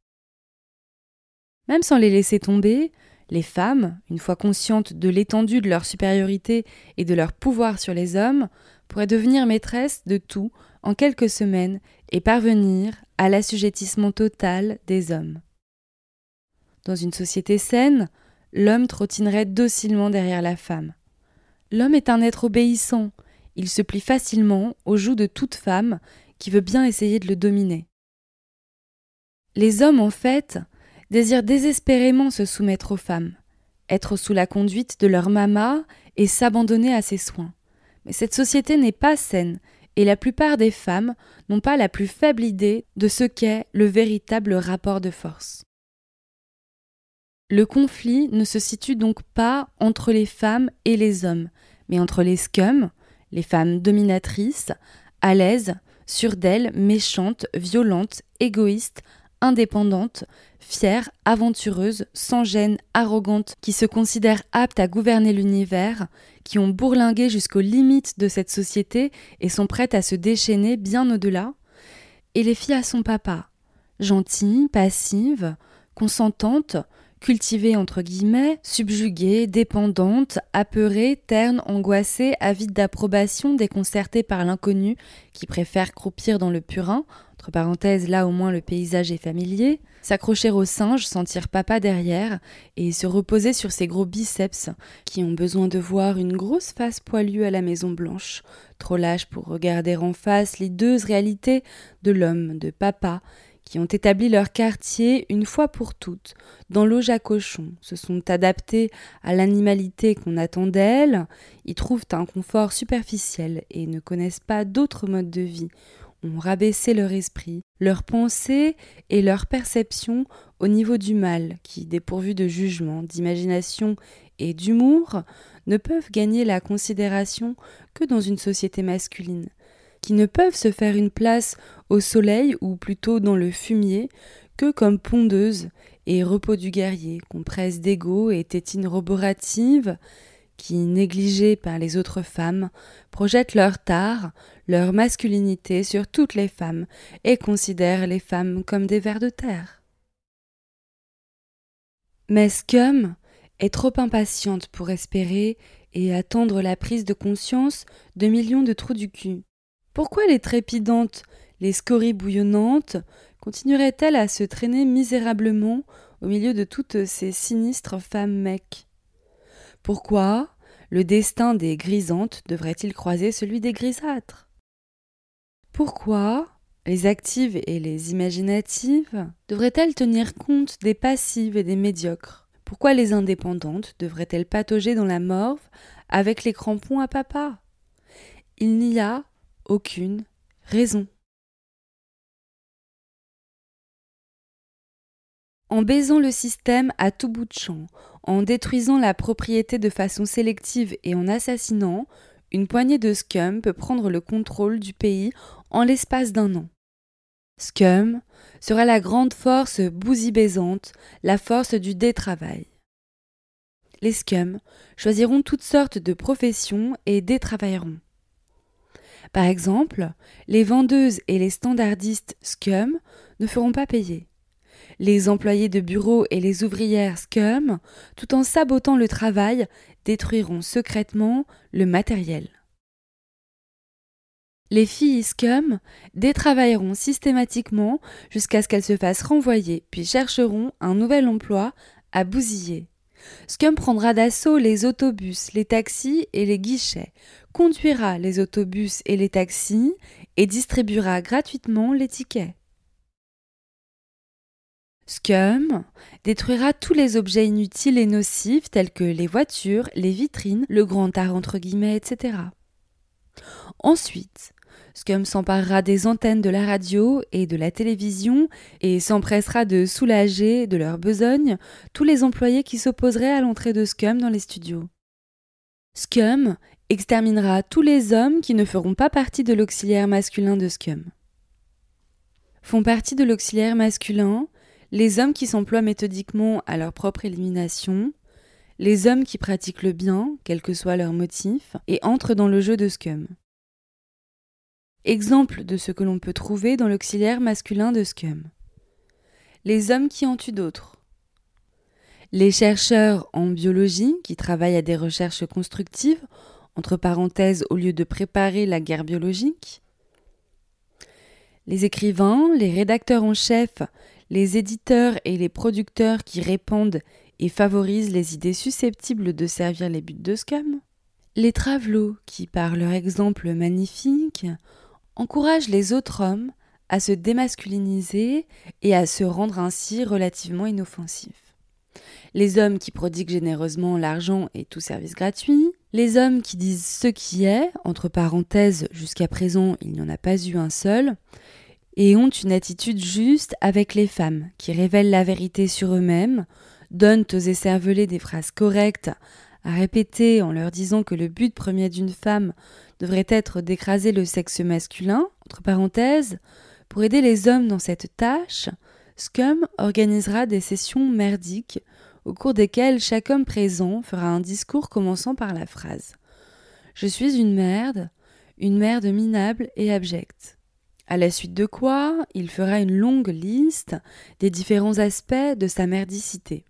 Même sans les laisser tomber, les femmes, une fois conscientes de l'étendue de leur supériorité et de leur pouvoir sur les hommes, pourraient devenir maîtresses de tout en quelques semaines et parvenir à l'assujettissement total des hommes. Dans une société saine, l'homme trottinerait docilement derrière la femme. L'homme est un être obéissant, il se plie facilement aux joues de toute femme qui veut bien essayer de le dominer. Les hommes, en fait, désirent désespérément se soumettre aux femmes, être sous la conduite de leur mama et s'abandonner à ses soins. Mais cette société n'est pas saine, et la plupart des femmes n'ont pas la plus faible idée de ce qu'est le véritable rapport de force. Le conflit ne se situe donc pas entre les femmes et les hommes, mais entre les scums, les femmes dominatrices, à l'aise, sûres d'elles, méchantes, violentes, égoïstes, indépendantes, fières, aventureuses, sans gêne, arrogantes, qui se considèrent aptes à gouverner l'univers, qui ont bourlingué jusqu'aux limites de cette société et sont prêtes à se déchaîner bien au-delà, et les filles à son papa, gentilles, passives, consentantes, cultivée entre guillemets, subjuguée, dépendante, apeurée, terne, angoissée, avide d'approbation, déconcertée par l'inconnu, qui préfère croupir dans le purin, entre parenthèses là au moins le paysage est familier, s'accrocher au singe, sentir papa derrière, et se reposer sur ses gros biceps, qui ont besoin de voir une grosse face poilue à la Maison Blanche, trop lâche pour regarder en face l'hideuse réalité de l'homme, de papa, qui ont établi leur quartier une fois pour toutes dans l'auge à cochon, se sont adaptés à l'animalité qu'on attend d'elles, y trouvent un confort superficiel et ne connaissent pas d'autres modes de vie, ont rabaissé leur esprit, leur pensée et leur perception au niveau du mal, qui, dépourvu de jugement, d'imagination et d'humour, ne peuvent gagner la considération que dans une société masculine, qui ne peuvent se faire une place au soleil ou plutôt dans le fumier que comme pondeuses et repos du guerrier, compresse d'ego et tétines roboratives, qui, négligées par les autres femmes, projettent leur tard, leur masculinité sur toutes les femmes et considèrent les femmes comme des vers de terre. Mais Scum est trop impatiente pour espérer et attendre la prise de conscience de millions de trous du cul. Pourquoi les trépidantes, les scories bouillonnantes continueraient-elles à se traîner misérablement au milieu de toutes ces sinistres femmes mecs? Pourquoi le destin des grisantes devrait-il croiser celui des grisâtres? Pourquoi les actives et les imaginatives devraient-elles tenir compte des passives et des médiocres? Pourquoi les indépendantes devraient-elles patauger dans la morve avec les crampons à papa? Il n'y a aucune raison. En baisant le système à tout bout de champ, en détruisant la propriété de façon sélective et en assassinant, une poignée de scum peut prendre le contrôle du pays en l'espace d'un an. Scum sera la grande force bousibésante, la force du détravail. Les scums choisiront toutes sortes de professions et détravailleront. Par exemple, les vendeuses et les standardistes scum ne feront pas payer. Les employés de bureau et les ouvrières scum, tout en sabotant le travail, détruiront secrètement le matériel. Les filles scum détravailleront systématiquement jusqu'à ce qu'elles se fassent renvoyer, puis chercheront un nouvel emploi à bousiller. Scum prendra d'assaut les autobus, les taxis et les guichets, conduira les autobus et les taxis et distribuera gratuitement les tickets. Scum détruira tous les objets inutiles et nocifs tels que les voitures, les vitrines, le grand art entre guillemets, etc. Ensuite, Scum s'emparera des antennes de la radio et de la télévision et s'empressera de soulager de leur besogne tous les employés qui s'opposeraient à l'entrée de Scum dans les studios. Scum exterminera tous les hommes qui ne feront pas partie de l'auxiliaire masculin de Scum. Font partie de l'auxiliaire masculin les hommes qui s'emploient méthodiquement à leur propre élimination, les hommes qui pratiquent le bien, quel que soit leur motif, et entrent dans le jeu de Scum. Exemple de ce que l'on peut trouver dans l'auxiliaire masculin de Scum. Les hommes qui en tuent d'autres. Les chercheurs en biologie qui travaillent à des recherches constructives, entre parenthèses au lieu de préparer la guerre biologique. Les écrivains, les rédacteurs en chef, les éditeurs et les producteurs qui répandent et favorisent les idées susceptibles de servir les buts de Scum. Les travelots qui, par leur exemple magnifique, encourage les autres hommes à se démasculiniser et à se rendre ainsi relativement inoffensifs. Les hommes qui prodiguent généreusement l'argent et tout service gratuit, les hommes qui disent ce qui est, entre parenthèses, jusqu'à présent il n'y en a pas eu un seul, et ont une attitude juste avec les femmes, qui révèlent la vérité sur eux-mêmes, donnent aux écervelés des phrases correctes à répéter en leur disant que le but premier d'une femme devrait être d'écraser le sexe masculin, entre parenthèses, pour aider les hommes dans cette tâche, Scum organisera des sessions merdiques au cours desquelles chaque homme présent fera un discours commençant par la phrase Je suis une merde, une merde minable et abjecte. À la suite de quoi, il fera une longue liste des différents aspects de sa merdicité.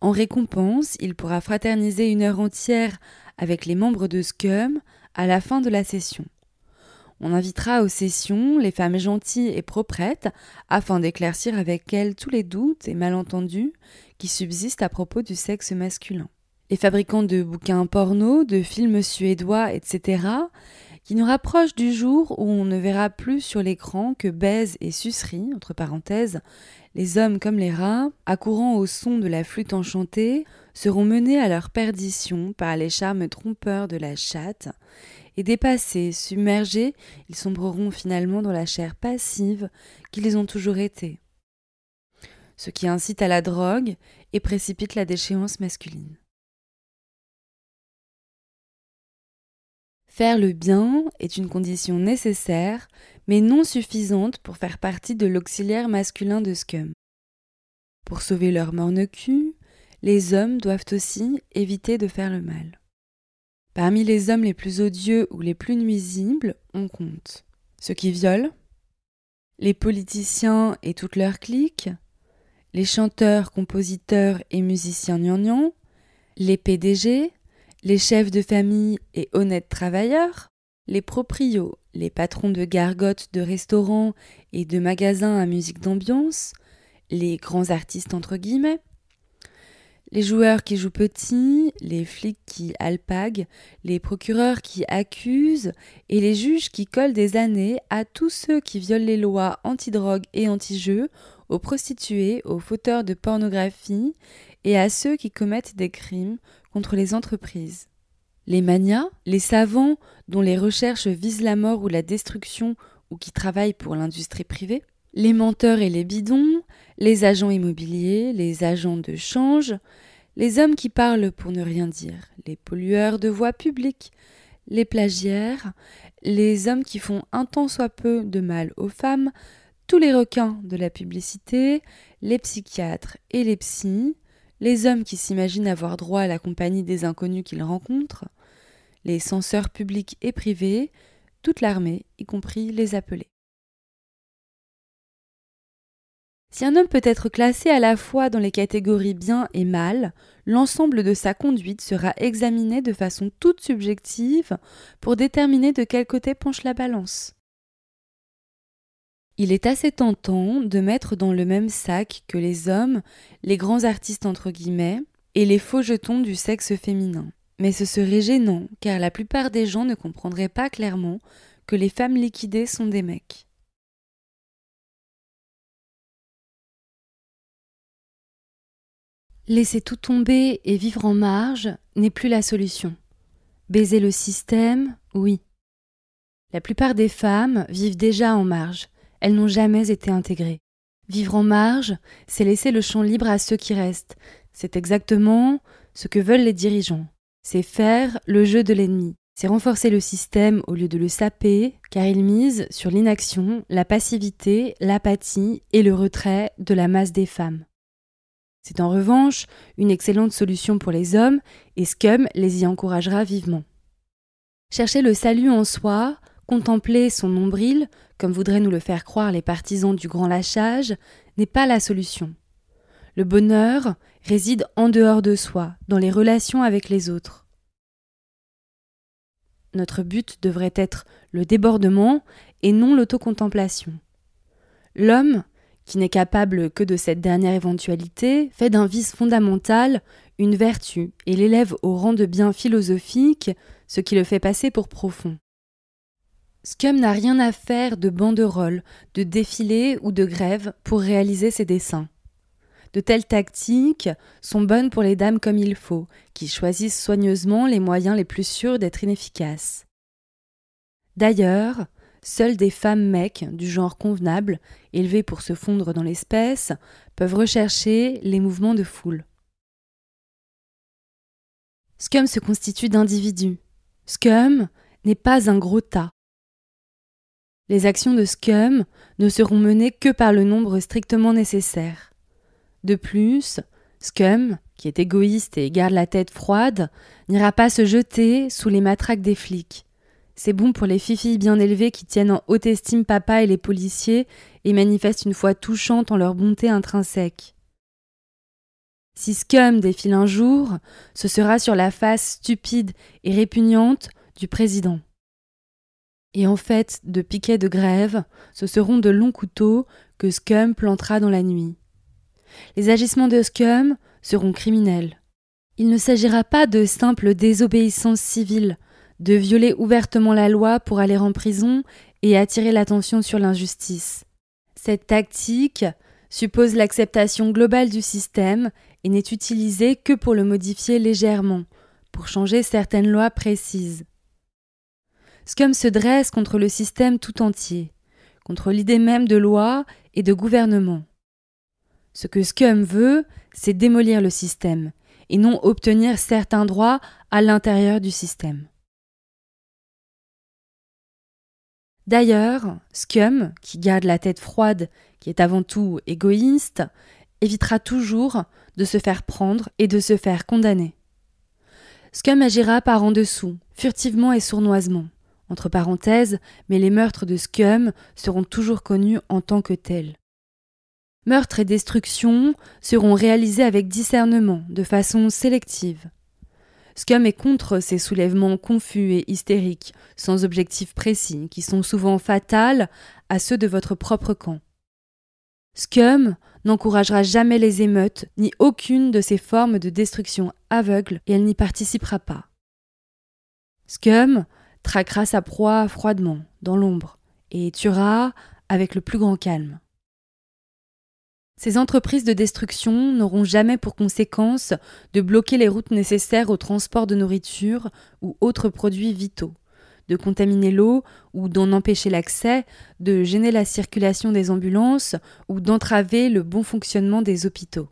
En récompense, il pourra fraterniser une heure entière avec les membres de Scum à la fin de la session. On invitera aux sessions les femmes gentilles et proprettes afin d'éclaircir avec elles tous les doutes et malentendus qui subsistent à propos du sexe masculin. Les fabricants de bouquins porno, de films suédois, etc., qui nous rapprochent du jour où on ne verra plus sur l'écran que baise et sucerie, entre parenthèses, les hommes comme les rats, accourant au son de la flûte enchantée, seront menés à leur perdition par les charmes trompeurs de la chatte, et dépassés, submergés, ils sombreront finalement dans la chair passive qu'ils ont toujours été. Ce qui incite à la drogue et précipite la déchéance masculine. Faire le bien est une condition nécessaire, mais non suffisante pour faire partie de l'auxiliaire masculin de Scum. Pour sauver leur morne-cul, les hommes doivent aussi éviter de faire le mal. Parmi les hommes les plus odieux ou les plus nuisibles, on compte ceux qui violent, les politiciens et toutes leurs cliques, les chanteurs, compositeurs et musiciens gnangnans, les PDG, les chefs de famille et honnêtes travailleurs, les proprios, les patrons de gargotes de restaurants et de magasins à musique d'ambiance, les grands artistes entre guillemets, les joueurs qui jouent petits, les flics qui alpaguent, les procureurs qui accusent et les juges qui collent des années à tous ceux qui violent les lois anti-drogue et anti-jeu, aux prostituées, aux fauteurs de pornographie et à ceux qui commettent des crimes contre les entreprises. Les manias, les savants dont les recherches visent la mort ou la destruction ou qui travaillent pour l'industrie privée, les menteurs et les bidons, les agents immobiliers, les agents de change, les hommes qui parlent pour ne rien dire, les pollueurs de voix publiques, les plagiaires, les hommes qui font un tant soit peu de mal aux femmes, tous les requins de la publicité, les psychiatres et les psys, les hommes qui s'imaginent avoir droit à la compagnie des inconnus qu'ils rencontrent, les censeurs publics et privés, toute l'armée, y compris les appelés. Si un homme peut être classé à la fois dans les catégories bien et mal, l'ensemble de sa conduite sera examiné de façon toute subjective pour déterminer de quel côté penche la balance. Il est assez tentant de mettre dans le même sac que les hommes, les grands artistes entre guillemets, et les faux jetons du sexe féminin. Mais ce serait gênant, car la plupart des gens ne comprendraient pas clairement que les femmes liquidées sont des mecs. Laisser tout tomber et vivre en marge n'est plus la solution. Baiser le système, oui. La plupart des femmes vivent déjà en marge, elles n'ont jamais été intégrées. Vivre en marge, c'est laisser le champ libre à ceux qui restent. C'est exactement ce que veulent les dirigeants. C'est faire le jeu de l'ennemi. C'est renforcer le système au lieu de le saper, car ils misent sur l'inaction, la passivité, l'apathie et le retrait de la masse des femmes. C'est en revanche une excellente solution pour les hommes et Scum les y encouragera vivement. Chercher le salut en soi, contempler son nombril, comme voudraient nous le faire croire les partisans du grand lâchage, n'est pas la solution. Le bonheur réside en dehors de soi, dans les relations avec les autres. Notre but devrait être le débordement et non l'autocontemplation. L'homme qui n'est capable que de cette dernière éventualité, fait d'un vice fondamental une vertu et l'élève au rang de bien philosophique, ce qui le fait passer pour profond. Scum n'a rien à faire de banderoles, de défilés ou de grèves pour réaliser ses dessins. De telles tactiques sont bonnes pour les dames comme il faut, qui choisissent soigneusement les moyens les plus sûrs d'être inefficaces. D'ailleurs, Seules des femmes mecs du genre convenable, élevées pour se fondre dans l'espèce, peuvent rechercher les mouvements de foule. Scum se constitue d'individus. Scum n'est pas un gros tas. Les actions de Scum ne seront menées que par le nombre strictement nécessaire. De plus, Scum, qui est égoïste et garde la tête froide, n'ira pas se jeter sous les matraques des flics. C'est bon pour les filles bien élevées qui tiennent en haute estime papa et les policiers et manifestent une foi touchante en leur bonté intrinsèque. Si Scum défile un jour, ce sera sur la face stupide et répugnante du président. Et en fait, de piquets de grève, ce seront de longs couteaux que Scum plantera dans la nuit. Les agissements de Scum seront criminels. Il ne s'agira pas de simple désobéissance civile, de violer ouvertement la loi pour aller en prison et attirer l'attention sur l'injustice. Cette tactique suppose l'acceptation globale du système et n'est utilisée que pour le modifier légèrement, pour changer certaines lois précises. Scum se dresse contre le système tout entier, contre l'idée même de loi et de gouvernement. Ce que Scum veut, c'est démolir le système, et non obtenir certains droits à l'intérieur du système. D'ailleurs, Scum, qui garde la tête froide, qui est avant tout égoïste, évitera toujours de se faire prendre et de se faire condamner. Scum agira par en dessous, furtivement et sournoisement. Entre parenthèses, mais les meurtres de Scum seront toujours connus en tant que tels. Meurtres et destructions seront réalisés avec discernement, de façon sélective. Scum est contre ces soulèvements confus et hystériques, sans objectif précis, qui sont souvent fatals à ceux de votre propre camp. Scum n'encouragera jamais les émeutes, ni aucune de ces formes de destruction aveugle, et elle n'y participera pas. Scum traquera sa proie froidement, dans l'ombre, et tuera avec le plus grand calme. Ces entreprises de destruction n'auront jamais pour conséquence de bloquer les routes nécessaires au transport de nourriture ou autres produits vitaux, de contaminer l'eau ou d'en empêcher l'accès, de gêner la circulation des ambulances ou d'entraver le bon fonctionnement des hôpitaux.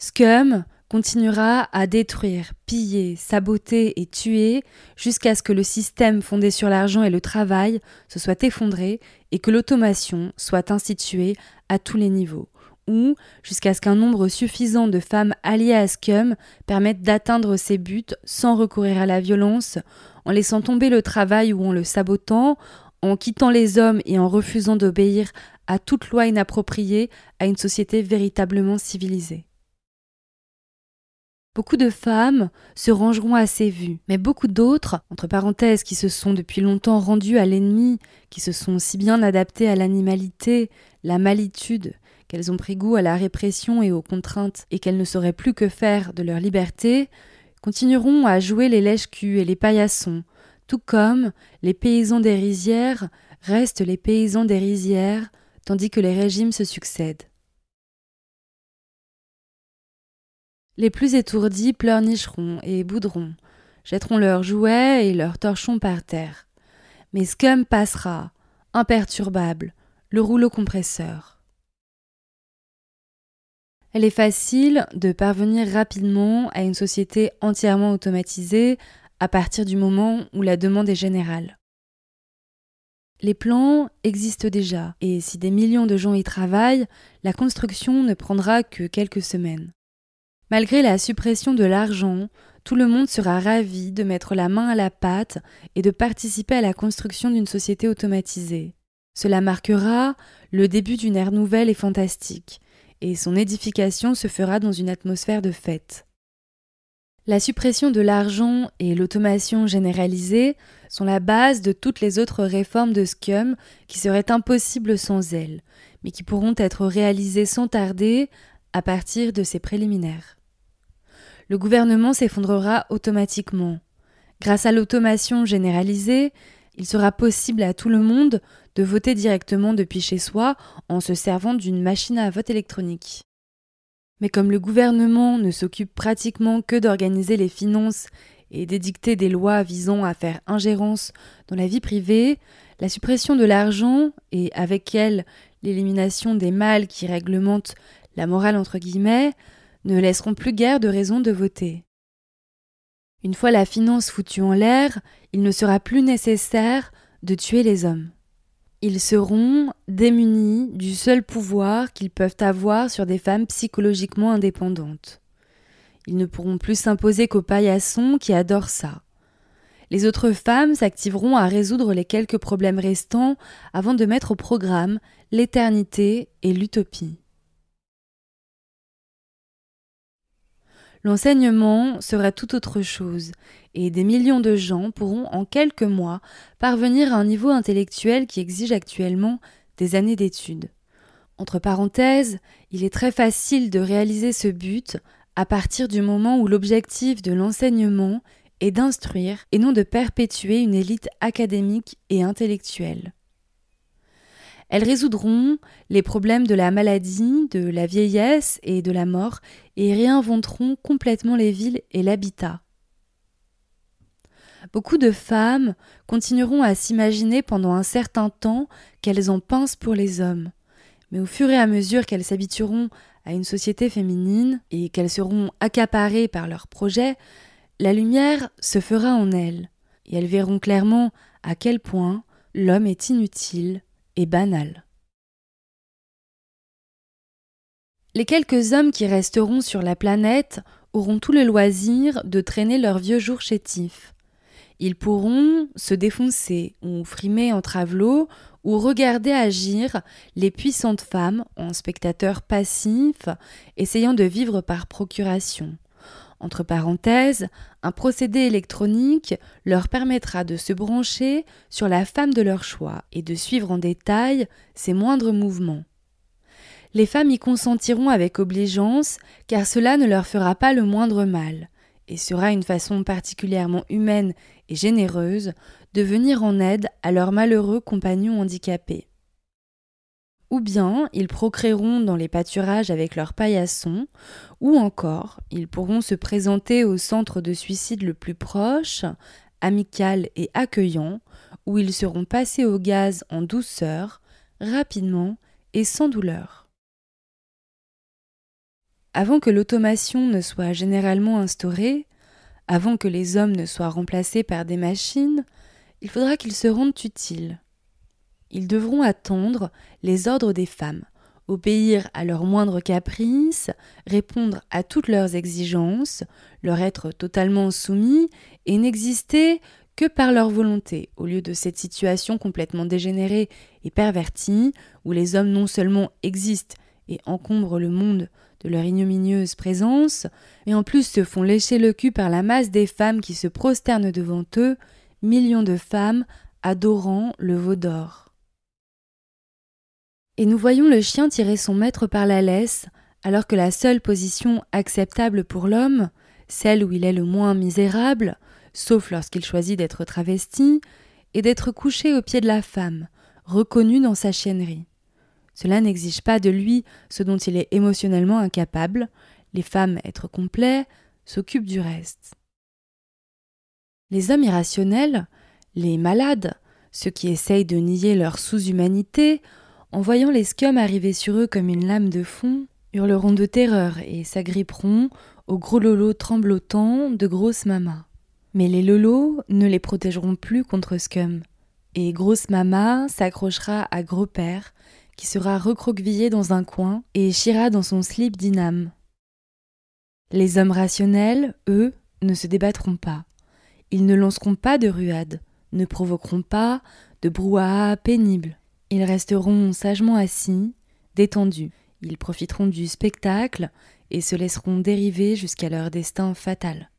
Scum continuera à détruire, piller, saboter et tuer jusqu'à ce que le système fondé sur l'argent et le travail se soit effondré et que l'automation soit instituée à tous les niveaux, ou jusqu'à ce qu'un nombre suffisant de femmes alliées à Scum permettent d'atteindre ces buts sans recourir à la violence, en laissant tomber le travail ou en le sabotant, en quittant les hommes et en refusant d'obéir à toute loi inappropriée à une société véritablement civilisée. Beaucoup de femmes se rangeront à ces vues, mais beaucoup d'autres, entre parenthèses, qui se sont depuis longtemps rendues à l'ennemi, qui se sont si bien adaptées à l'animalité, la malitude, qu'elles ont pris goût à la répression et aux contraintes, et qu'elles ne sauraient plus que faire de leur liberté, continueront à jouer les lèche-culs et les paillassons, tout comme les paysans des rizières restent les paysans des rizières, tandis que les régimes se succèdent. Les plus étourdis pleurnicheront et boudront, jetteront leurs jouets et leurs torchons par terre. Mais Scum passera, imperturbable, le rouleau compresseur. Elle est facile de parvenir rapidement à une société entièrement automatisée à partir du moment où la demande est générale. Les plans existent déjà, et si des millions de gens y travaillent, la construction ne prendra que quelques semaines. Malgré la suppression de l'argent, tout le monde sera ravi de mettre la main à la pâte et de participer à la construction d'une société automatisée. Cela marquera le début d'une ère nouvelle et fantastique, et son édification se fera dans une atmosphère de fête. La suppression de l'argent et l'automation généralisée sont la base de toutes les autres réformes de Scum qui seraient impossibles sans elles, mais qui pourront être réalisées sans tarder à partir de ces préliminaires. Le gouvernement s'effondrera automatiquement. Grâce à l'automation généralisée, il sera possible à tout le monde de voter directement depuis chez soi en se servant d'une machine à vote électronique. Mais comme le gouvernement ne s'occupe pratiquement que d'organiser les finances et d'édicter des lois visant à faire ingérence dans la vie privée, la suppression de l'argent et avec elle l'élimination des mâles qui réglementent la morale entre guillemets ne laisseront plus guère de raison de voter. Une fois la finance foutue en l'air, il ne sera plus nécessaire de tuer les hommes. Ils seront démunis du seul pouvoir qu'ils peuvent avoir sur des femmes psychologiquement indépendantes. Ils ne pourront plus s'imposer qu'aux paillassons qui adorent ça. Les autres femmes s'activeront à résoudre les quelques problèmes restants avant de mettre au programme l'éternité et l'utopie. L'enseignement sera tout autre chose, et des millions de gens pourront en quelques mois parvenir à un niveau intellectuel qui exige actuellement des années d'études. Entre parenthèses, il est très facile de réaliser ce but à partir du moment où l'objectif de l'enseignement est d'instruire et non de perpétuer une élite académique et intellectuelle. Elles résoudront les problèmes de la maladie, de la vieillesse et de la mort et réinventeront complètement les villes et l'habitat. Beaucoup de femmes continueront à s'imaginer pendant un certain temps qu'elles en pincent pour les hommes. Mais au fur et à mesure qu'elles s'habitueront à une société féminine et qu'elles seront accaparées par leurs projets, la lumière se fera en elles, et elles verront clairement à quel point l'homme est inutile et banal. Les quelques hommes qui resteront sur la planète auront tout le loisir de traîner leurs vieux jours chétifs. Ils pourront se défoncer ou frimer en travelot ou regarder agir les puissantes femmes en spectateurs passifs essayant de vivre par procuration. Entre parenthèses, un procédé électronique leur permettra de se brancher sur la femme de leur choix et de suivre en détail ses moindres mouvements. Les femmes y consentiront avec obligeance, car cela ne leur fera pas le moindre mal, et sera une façon particulièrement humaine et généreuse de venir en aide à leurs malheureux compagnons handicapés ou bien ils procréeront dans les pâturages avec leurs paillassons, ou encore ils pourront se présenter au centre de suicide le plus proche, amical et accueillant, où ils seront passés au gaz en douceur, rapidement et sans douleur. Avant que l'automation ne soit généralement instaurée, avant que les hommes ne soient remplacés par des machines, il faudra qu'ils se rendent utiles. Ils devront attendre les ordres des femmes, obéir à leurs moindres caprices, répondre à toutes leurs exigences, leur être totalement soumis et n'exister que par leur volonté, au lieu de cette situation complètement dégénérée et pervertie, où les hommes non seulement existent et encombrent le monde de leur ignominieuse présence, mais en plus se font lécher le cul par la masse des femmes qui se prosternent devant eux, millions de femmes adorant le veau d'or. Et nous voyons le chien tirer son maître par la laisse, alors que la seule position acceptable pour l'homme, celle où il est le moins misérable, sauf lorsqu'il choisit d'être travesti, et d'être couché aux pieds de la femme, reconnue dans sa chiennerie. Cela n'exige pas de lui ce dont il est émotionnellement incapable, les femmes, être complets, s'occupent du reste. Les hommes irrationnels, les malades, ceux qui essayent de nier leur sous-humanité, en voyant les scums arriver sur eux comme une lame de fond, hurleront de terreur et s'agripperont aux gros lolos tremblotants de grosses mamas. Mais les lolos ne les protégeront plus contre Scum. Et grosse mama s'accrochera à gros père, qui sera recroquevillé dans un coin et chira dans son slip d'inam. Les hommes rationnels, eux, ne se débattront pas. Ils ne lanceront pas de ruades, ne provoqueront pas de brouhaha pénible. Ils resteront sagement assis, détendus. Ils profiteront du spectacle et se laisseront dériver jusqu'à leur destin fatal.